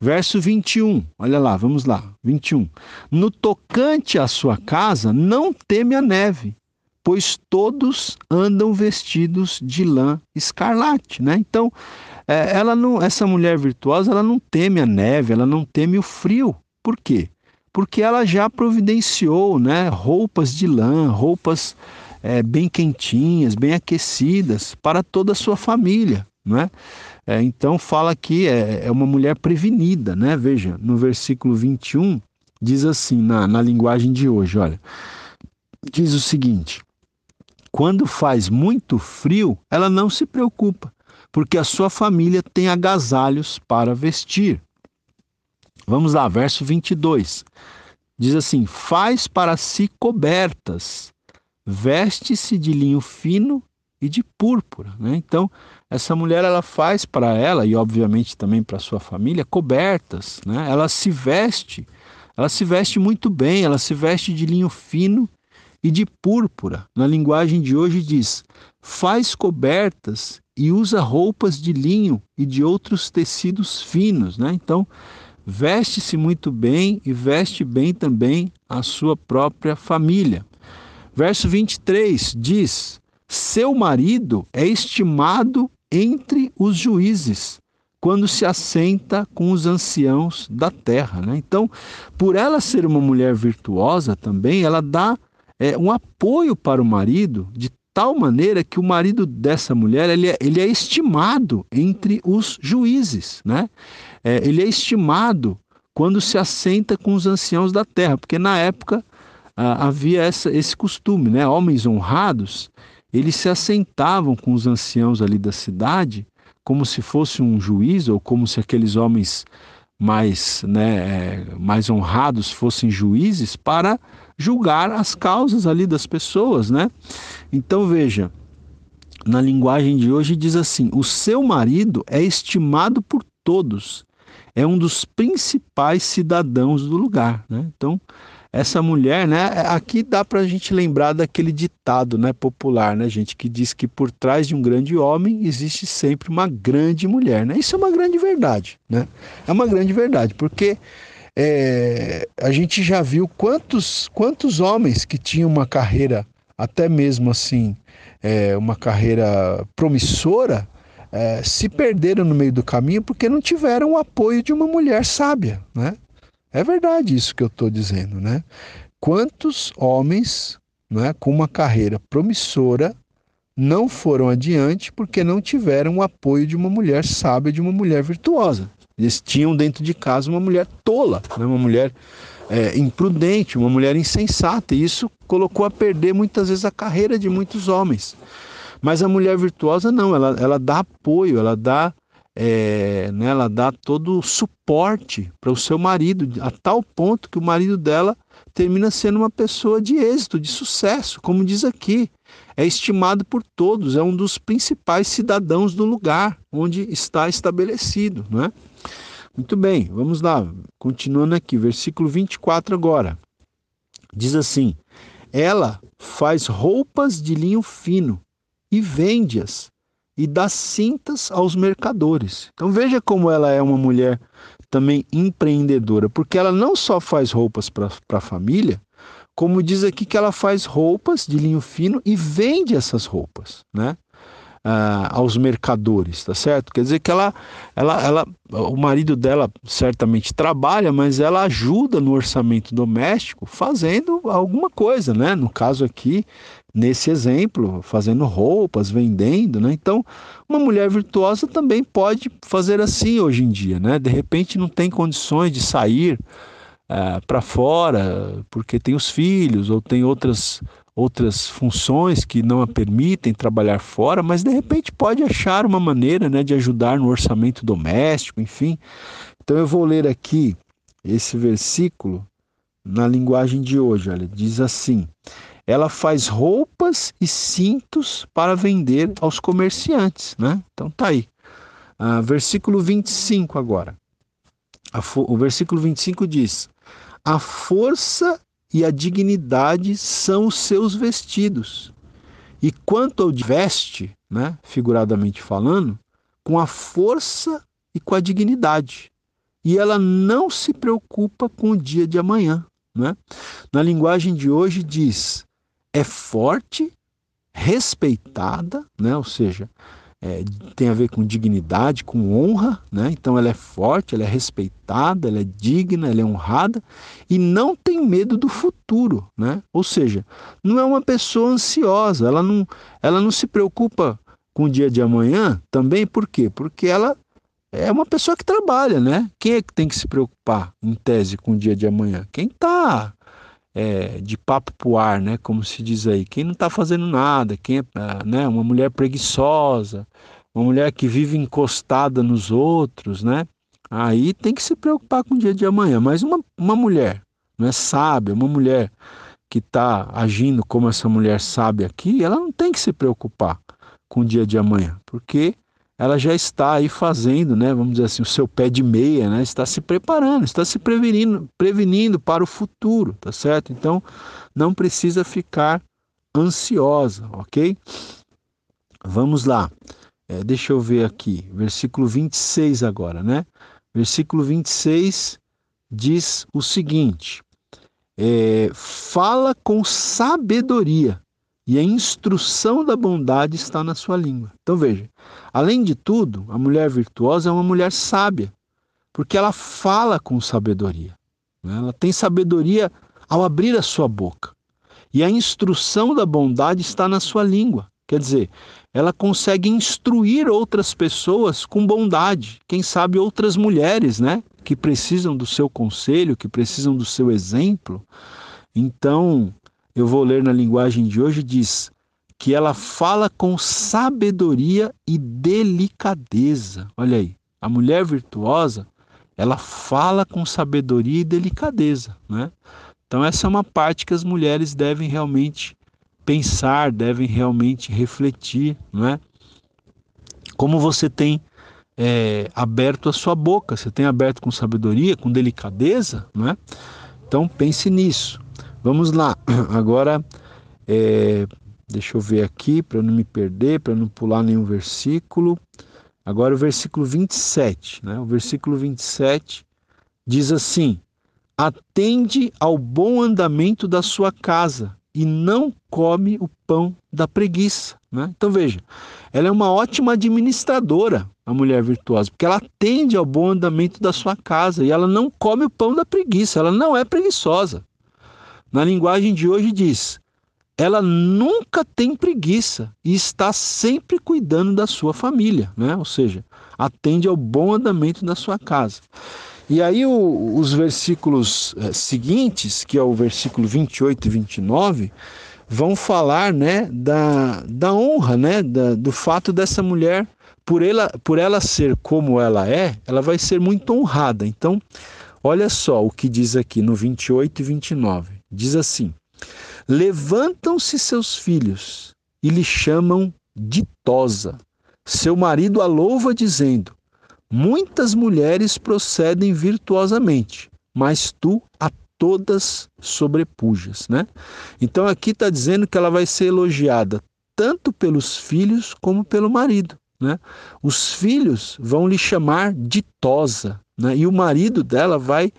Verso 21, olha lá, vamos lá, 21. No tocante à sua casa, não teme a neve, pois todos andam vestidos de lã escarlate, né? Então, é, ela não, essa mulher virtuosa, ela não teme a neve, ela não teme o frio. Por quê? Porque ela já providenciou, né, roupas de lã, roupas é, bem quentinhas, bem aquecidas para toda a sua família, né? É, então fala que é, é, uma mulher prevenida, né? Veja, no versículo 21 diz assim, na, na linguagem de hoje, olha, diz o seguinte: quando faz muito frio, ela não se preocupa, porque a sua família tem agasalhos para vestir. Vamos lá, verso 22. Diz assim: faz para si cobertas, veste-se de linho fino e de púrpura. Né? Então, essa mulher ela faz para ela e obviamente também para sua família cobertas, né? Ela se veste, ela se veste muito bem, ela se veste de linho fino e de púrpura. Na linguagem de hoje diz: faz cobertas e usa roupas de linho e de outros tecidos finos, né? Então, veste-se muito bem e veste bem também a sua própria família. Verso 23 diz: Seu marido é estimado entre os juízes, quando se assenta com os anciãos da terra. Né? Então, por ela ser uma mulher virtuosa também, ela dá é, um apoio para o marido de tal maneira que o marido dessa mulher ele é, ele é estimado entre os juízes. Né? É, ele é estimado quando se assenta com os anciãos da terra, porque na época ah, havia essa, esse costume, né? homens honrados eles se assentavam com os anciãos ali da cidade, como se fosse um juiz, ou como se aqueles homens mais, né, é, mais honrados fossem juízes, para julgar as causas ali das pessoas, né? Então veja, na linguagem de hoje diz assim: o seu marido é estimado por todos, é um dos principais cidadãos do lugar, né? Então essa mulher, né? Aqui dá para a gente lembrar daquele ditado, né, popular, né, gente, que diz que por trás de um grande homem existe sempre uma grande mulher, né? Isso é uma grande verdade, né? É uma grande verdade, porque é, a gente já viu quantos quantos homens que tinham uma carreira até mesmo assim é, uma carreira promissora é, se perderam no meio do caminho porque não tiveram o apoio de uma mulher sábia, né? É verdade isso que eu estou dizendo, né? Quantos homens né, com uma carreira promissora não foram adiante porque não tiveram o apoio de uma mulher sábia, de uma mulher virtuosa. Eles tinham dentro de casa uma mulher tola, né, uma mulher é, imprudente, uma mulher insensata, e isso colocou a perder muitas vezes a carreira de muitos homens. Mas a mulher virtuosa não, ela, ela dá apoio, ela dá é, né, ela dá todo o suporte para o seu marido, a tal ponto que o marido dela termina sendo uma pessoa de êxito, de sucesso, como diz aqui. É estimado por todos, é um dos principais cidadãos do lugar onde está estabelecido. Não é? Muito bem, vamos lá, continuando aqui, versículo 24 agora. Diz assim: Ela faz roupas de linho fino e vende-as e dá cintas aos mercadores. Então veja como ela é uma mulher também empreendedora, porque ela não só faz roupas para a família, como diz aqui que ela faz roupas de linho fino e vende essas roupas, né? Ah, aos mercadores, tá certo? Quer dizer que ela, ela, ela, o marido dela certamente trabalha, mas ela ajuda no orçamento doméstico fazendo alguma coisa, né? No caso aqui, nesse exemplo, fazendo roupas, vendendo, né? Então, uma mulher virtuosa também pode fazer assim hoje em dia, né? De repente não tem condições de sair é, para fora porque tem os filhos ou tem outras outras funções que não a permitem trabalhar fora, mas de repente pode achar uma maneira, né, de ajudar no orçamento doméstico, enfim. Então eu vou ler aqui esse versículo na linguagem de hoje, olha, diz assim: ela faz roupas e cintos para vender aos comerciantes, né? Então tá aí. Ah, versículo 25 agora. o versículo 25 diz: A força e a dignidade são os seus vestidos. E quanto ao veste, né, figuradamente falando, com a força e com a dignidade. E ela não se preocupa com o dia de amanhã. Né? Na linguagem de hoje diz: é forte, respeitada, né? ou seja, é, tem a ver com dignidade, com honra, né? Então ela é forte, ela é respeitada, ela é digna, ela é honrada e não tem medo do futuro, né? Ou seja, não é uma pessoa ansiosa, ela não, ela não se preocupa com o dia de amanhã também, por quê? Porque ela é uma pessoa que trabalha, né? Quem é que tem que se preocupar, em tese, com o dia de amanhã? Quem está é, de papo pro ar, né? Como se diz aí. Quem não está fazendo nada, quem é ah, né? uma mulher preguiçosa, uma mulher que vive encostada nos outros, né? Aí tem que se preocupar com o dia de amanhã. Mas uma, uma mulher, não é sábia, uma mulher que está agindo como essa mulher sabe aqui, ela não tem que se preocupar com o dia de amanhã, porque ela já está aí fazendo, né, vamos dizer assim, o seu pé de meia, né, está se preparando, está se prevenindo, prevenindo para o futuro, tá certo? Então, não precisa ficar ansiosa, ok? Vamos lá, é, deixa eu ver aqui, versículo 26 agora, né? Versículo 26 diz o seguinte: é, fala com sabedoria e a instrução da bondade está na sua língua. Então veja, além de tudo, a mulher virtuosa é uma mulher sábia, porque ela fala com sabedoria. Né? Ela tem sabedoria ao abrir a sua boca. E a instrução da bondade está na sua língua. Quer dizer, ela consegue instruir outras pessoas com bondade. Quem sabe outras mulheres, né? Que precisam do seu conselho, que precisam do seu exemplo. Então, eu vou ler na linguagem de hoje, diz que ela fala com sabedoria e delicadeza. Olha aí, a mulher virtuosa, ela fala com sabedoria e delicadeza, né? Então essa é uma parte que as mulheres devem realmente pensar, devem realmente refletir, não é? Como você tem é, aberto a sua boca, você tem aberto com sabedoria, com delicadeza, não é? Então pense nisso. Vamos lá, agora é, deixa eu ver aqui para não me perder, para não pular nenhum versículo. Agora o versículo 27, né? O versículo 27 diz assim: Atende ao bom andamento da sua casa e não come o pão da preguiça. Né? Então veja, ela é uma ótima administradora, a mulher virtuosa, porque ela atende ao bom andamento da sua casa e ela não come o pão da preguiça, ela não é preguiçosa. Na linguagem de hoje diz: ela nunca tem preguiça e está sempre cuidando da sua família, né? Ou seja, atende ao bom andamento da sua casa. E aí o, os versículos é, seguintes, que é o versículo 28 e 29, vão falar, né, da, da honra, né, da, do fato dessa mulher por ela, por ela ser como ela é, ela vai ser muito honrada. Então, olha só o que diz aqui no 28 e 29. Diz assim: Levantam-se seus filhos e lhe chamam ditosa. Seu marido a louva, dizendo: Muitas mulheres procedem virtuosamente, mas tu a todas sobrepujas, né? Então aqui está dizendo que ela vai ser elogiada tanto pelos filhos como pelo marido, né? Os filhos vão lhe chamar ditosa, né? E o marido dela vai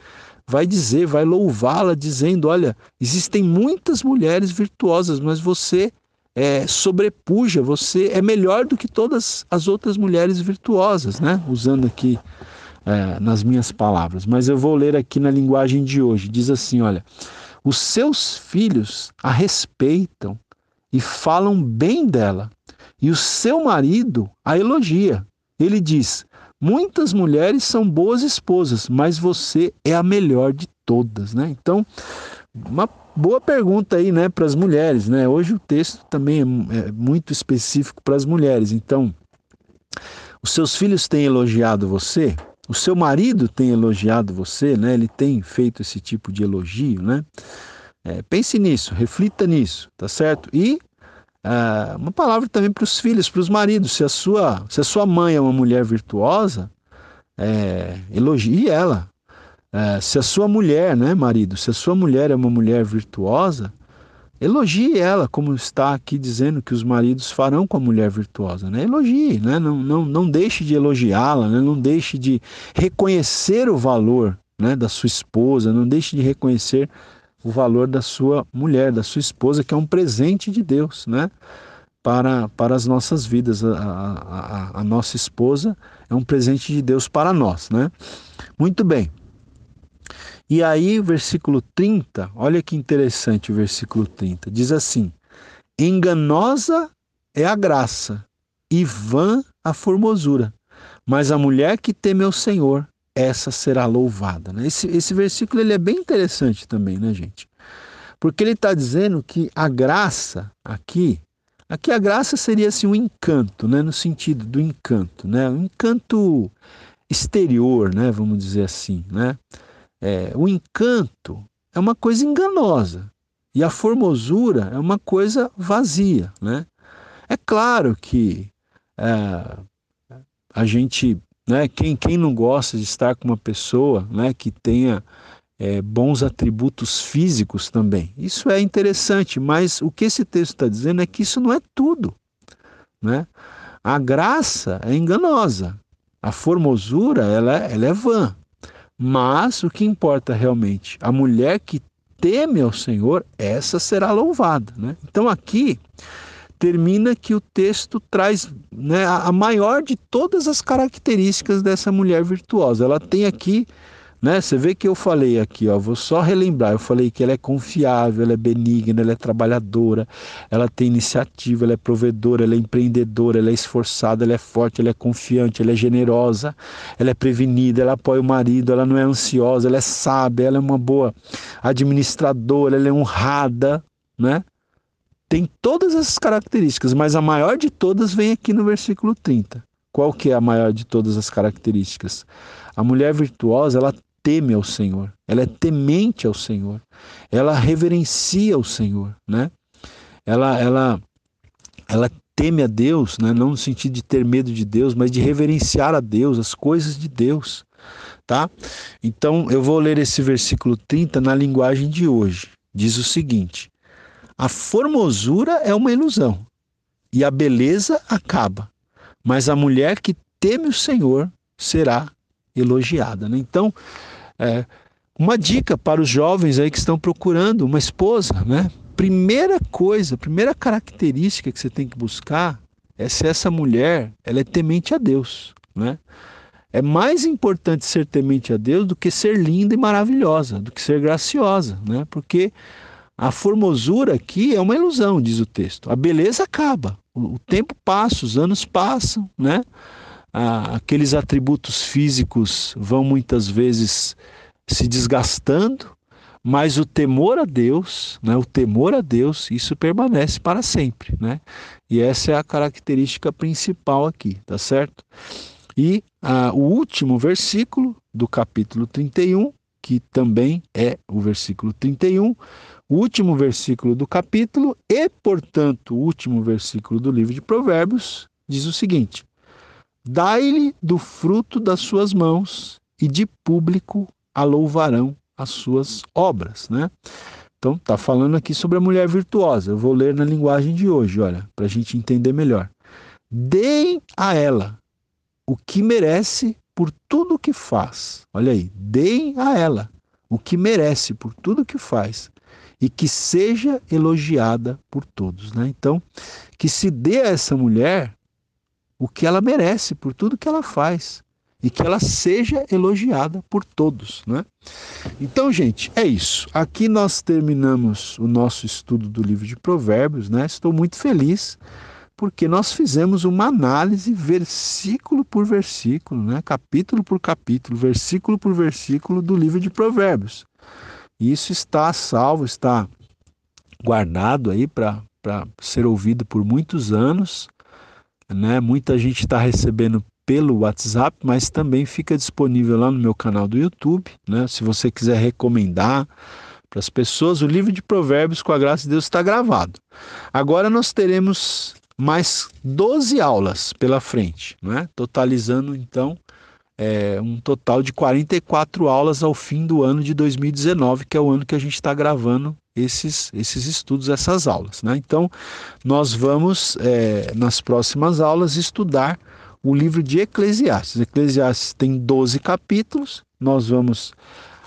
vai dizer, vai louvá-la, dizendo: Olha, existem muitas mulheres virtuosas, mas você é, sobrepuja, você é melhor do que todas as outras mulheres virtuosas, né? Usando aqui é, nas minhas palavras. Mas eu vou ler aqui na linguagem de hoje. Diz assim: Olha, os seus filhos a respeitam e falam bem dela, e o seu marido a elogia. Ele diz: Muitas mulheres são boas esposas, mas você é a melhor de todas, né? Então, uma boa pergunta aí, né, para as mulheres, né? Hoje o texto também é, é muito específico para as mulheres. Então, os seus filhos têm elogiado você? O seu marido tem elogiado você, né? Ele tem feito esse tipo de elogio, né? É, pense nisso, reflita nisso, tá certo? E é, uma palavra também para os filhos, para os maridos. Se a, sua, se a sua mãe é uma mulher virtuosa, é, elogie ela, é, se a sua mulher, né, marido, se a sua mulher é uma mulher virtuosa, elogie ela, como está aqui dizendo que os maridos farão com a mulher virtuosa, né? Elogie, né? Não, não, não deixe de elogiá-la, né? Não deixe de reconhecer o valor, né, da sua esposa, não deixe de reconhecer o valor da sua mulher, da sua esposa, que é um presente de Deus, né? Para, para as nossas vidas. A, a, a nossa esposa é um presente de Deus para nós, né? Muito bem. E aí, versículo 30, olha que interessante o versículo 30, diz assim: Enganosa é a graça e vã a formosura, mas a mulher que teme ao Senhor, essa será louvada. Né? Esse, esse versículo ele é bem interessante também, né, gente? Porque ele está dizendo que a graça aqui, aqui a graça seria assim um encanto, né, no sentido do encanto, né, um encanto exterior, né, vamos dizer assim, né. É, o encanto é uma coisa enganosa e a formosura é uma coisa vazia, né? É claro que é, a gente, né? Quem, quem não gosta de estar com uma pessoa, né? Que tenha é, bons atributos físicos também. Isso é interessante, mas o que esse texto está dizendo é que isso não é tudo, né? A graça é enganosa, a formosura ela, ela é vã. Mas o que importa realmente, a mulher que teme ao Senhor, essa será louvada. Né? Então aqui termina que o texto traz né, a maior de todas as características dessa mulher virtuosa. Ela tem aqui né? Você vê que eu falei aqui, ó, vou só relembrar, eu falei que ela é confiável, ela é benigna, ela é trabalhadora, ela tem iniciativa, ela é provedora, ela é empreendedora, ela é esforçada, ela é forte, ela é confiante, ela é generosa, ela é prevenida, ela apoia o marido, ela não é ansiosa, ela é sábia, ela é uma boa administradora, ela é honrada, né? Tem todas essas características, mas a maior de todas vem aqui no versículo 30. Qual que é a maior de todas as características? A mulher virtuosa, ela teme ao Senhor, ela é temente ao Senhor, ela reverencia o Senhor, né? Ela, ela, ela teme a Deus, né? não no sentido de ter medo de Deus, mas de reverenciar a Deus, as coisas de Deus, tá? Então eu vou ler esse versículo 30 na linguagem de hoje. Diz o seguinte: A formosura é uma ilusão e a beleza acaba, mas a mulher que teme o Senhor será elogiada. Né? Então, é, uma dica para os jovens aí que estão procurando uma esposa, né? Primeira coisa, primeira característica que você tem que buscar é se essa mulher ela é temente a Deus, né? É mais importante ser temente a Deus do que ser linda e maravilhosa, do que ser graciosa, né? Porque a formosura aqui é uma ilusão, diz o texto. A beleza acaba, o tempo passa, os anos passam, né? ah, aqueles atributos físicos vão muitas vezes se desgastando, mas o temor a Deus, né, o temor a Deus, isso permanece para sempre, né? E essa é a característica principal aqui, tá certo? E ah, o último versículo do capítulo 31, que também é o versículo 31, o último versículo do capítulo e, portanto, o último versículo do livro de Provérbios, diz o seguinte: Dai-lhe do fruto das suas mãos, e de público a louvarão as suas obras, né? Então, está falando aqui sobre a mulher virtuosa. Eu vou ler na linguagem de hoje, olha, para a gente entender melhor. Deem a ela o que merece por tudo que faz. Olha aí, deem a ela o que merece por tudo o que faz e que seja elogiada por todos, né? Então, que se dê a essa mulher o que ela merece por tudo que ela faz e que ela seja elogiada por todos, né? Então, gente, é isso. Aqui nós terminamos o nosso estudo do livro de Provérbios, né? Estou muito feliz porque nós fizemos uma análise versículo por versículo, né? Capítulo por capítulo, versículo por versículo do livro de Provérbios. Isso está salvo, está guardado aí para ser ouvido por muitos anos né? Muita gente está recebendo pelo WhatsApp, mas também fica disponível lá no meu canal do YouTube, né? Se você quiser recomendar para as pessoas, o livro de Provérbios, com a graça de Deus, está gravado. Agora nós teremos mais 12 aulas pela frente, né? totalizando então é, um total de 44 aulas ao fim do ano de 2019, que é o ano que a gente está gravando esses, esses estudos, essas aulas. Né? Então, nós vamos, é, nas próximas aulas, estudar o livro de Eclesiastes. Eclesiastes tem 12 capítulos, nós vamos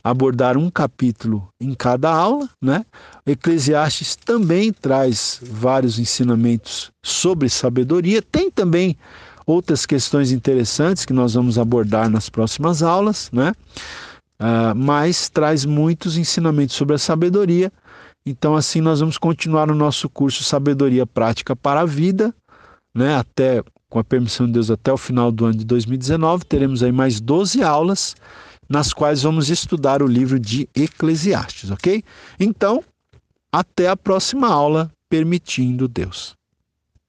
abordar um capítulo em cada aula, né? Eclesiastes também traz vários ensinamentos sobre sabedoria, tem também outras questões interessantes que nós vamos abordar nas próximas aulas, né? Uh, mas traz muitos ensinamentos sobre a sabedoria. Então, assim, nós vamos continuar o nosso curso Sabedoria Prática para a Vida, né? Até, com a permissão de Deus, até o final do ano de 2019. Teremos aí mais 12 aulas nas quais vamos estudar o livro de Eclesiastes, ok? Então, até a próxima aula, permitindo Deus.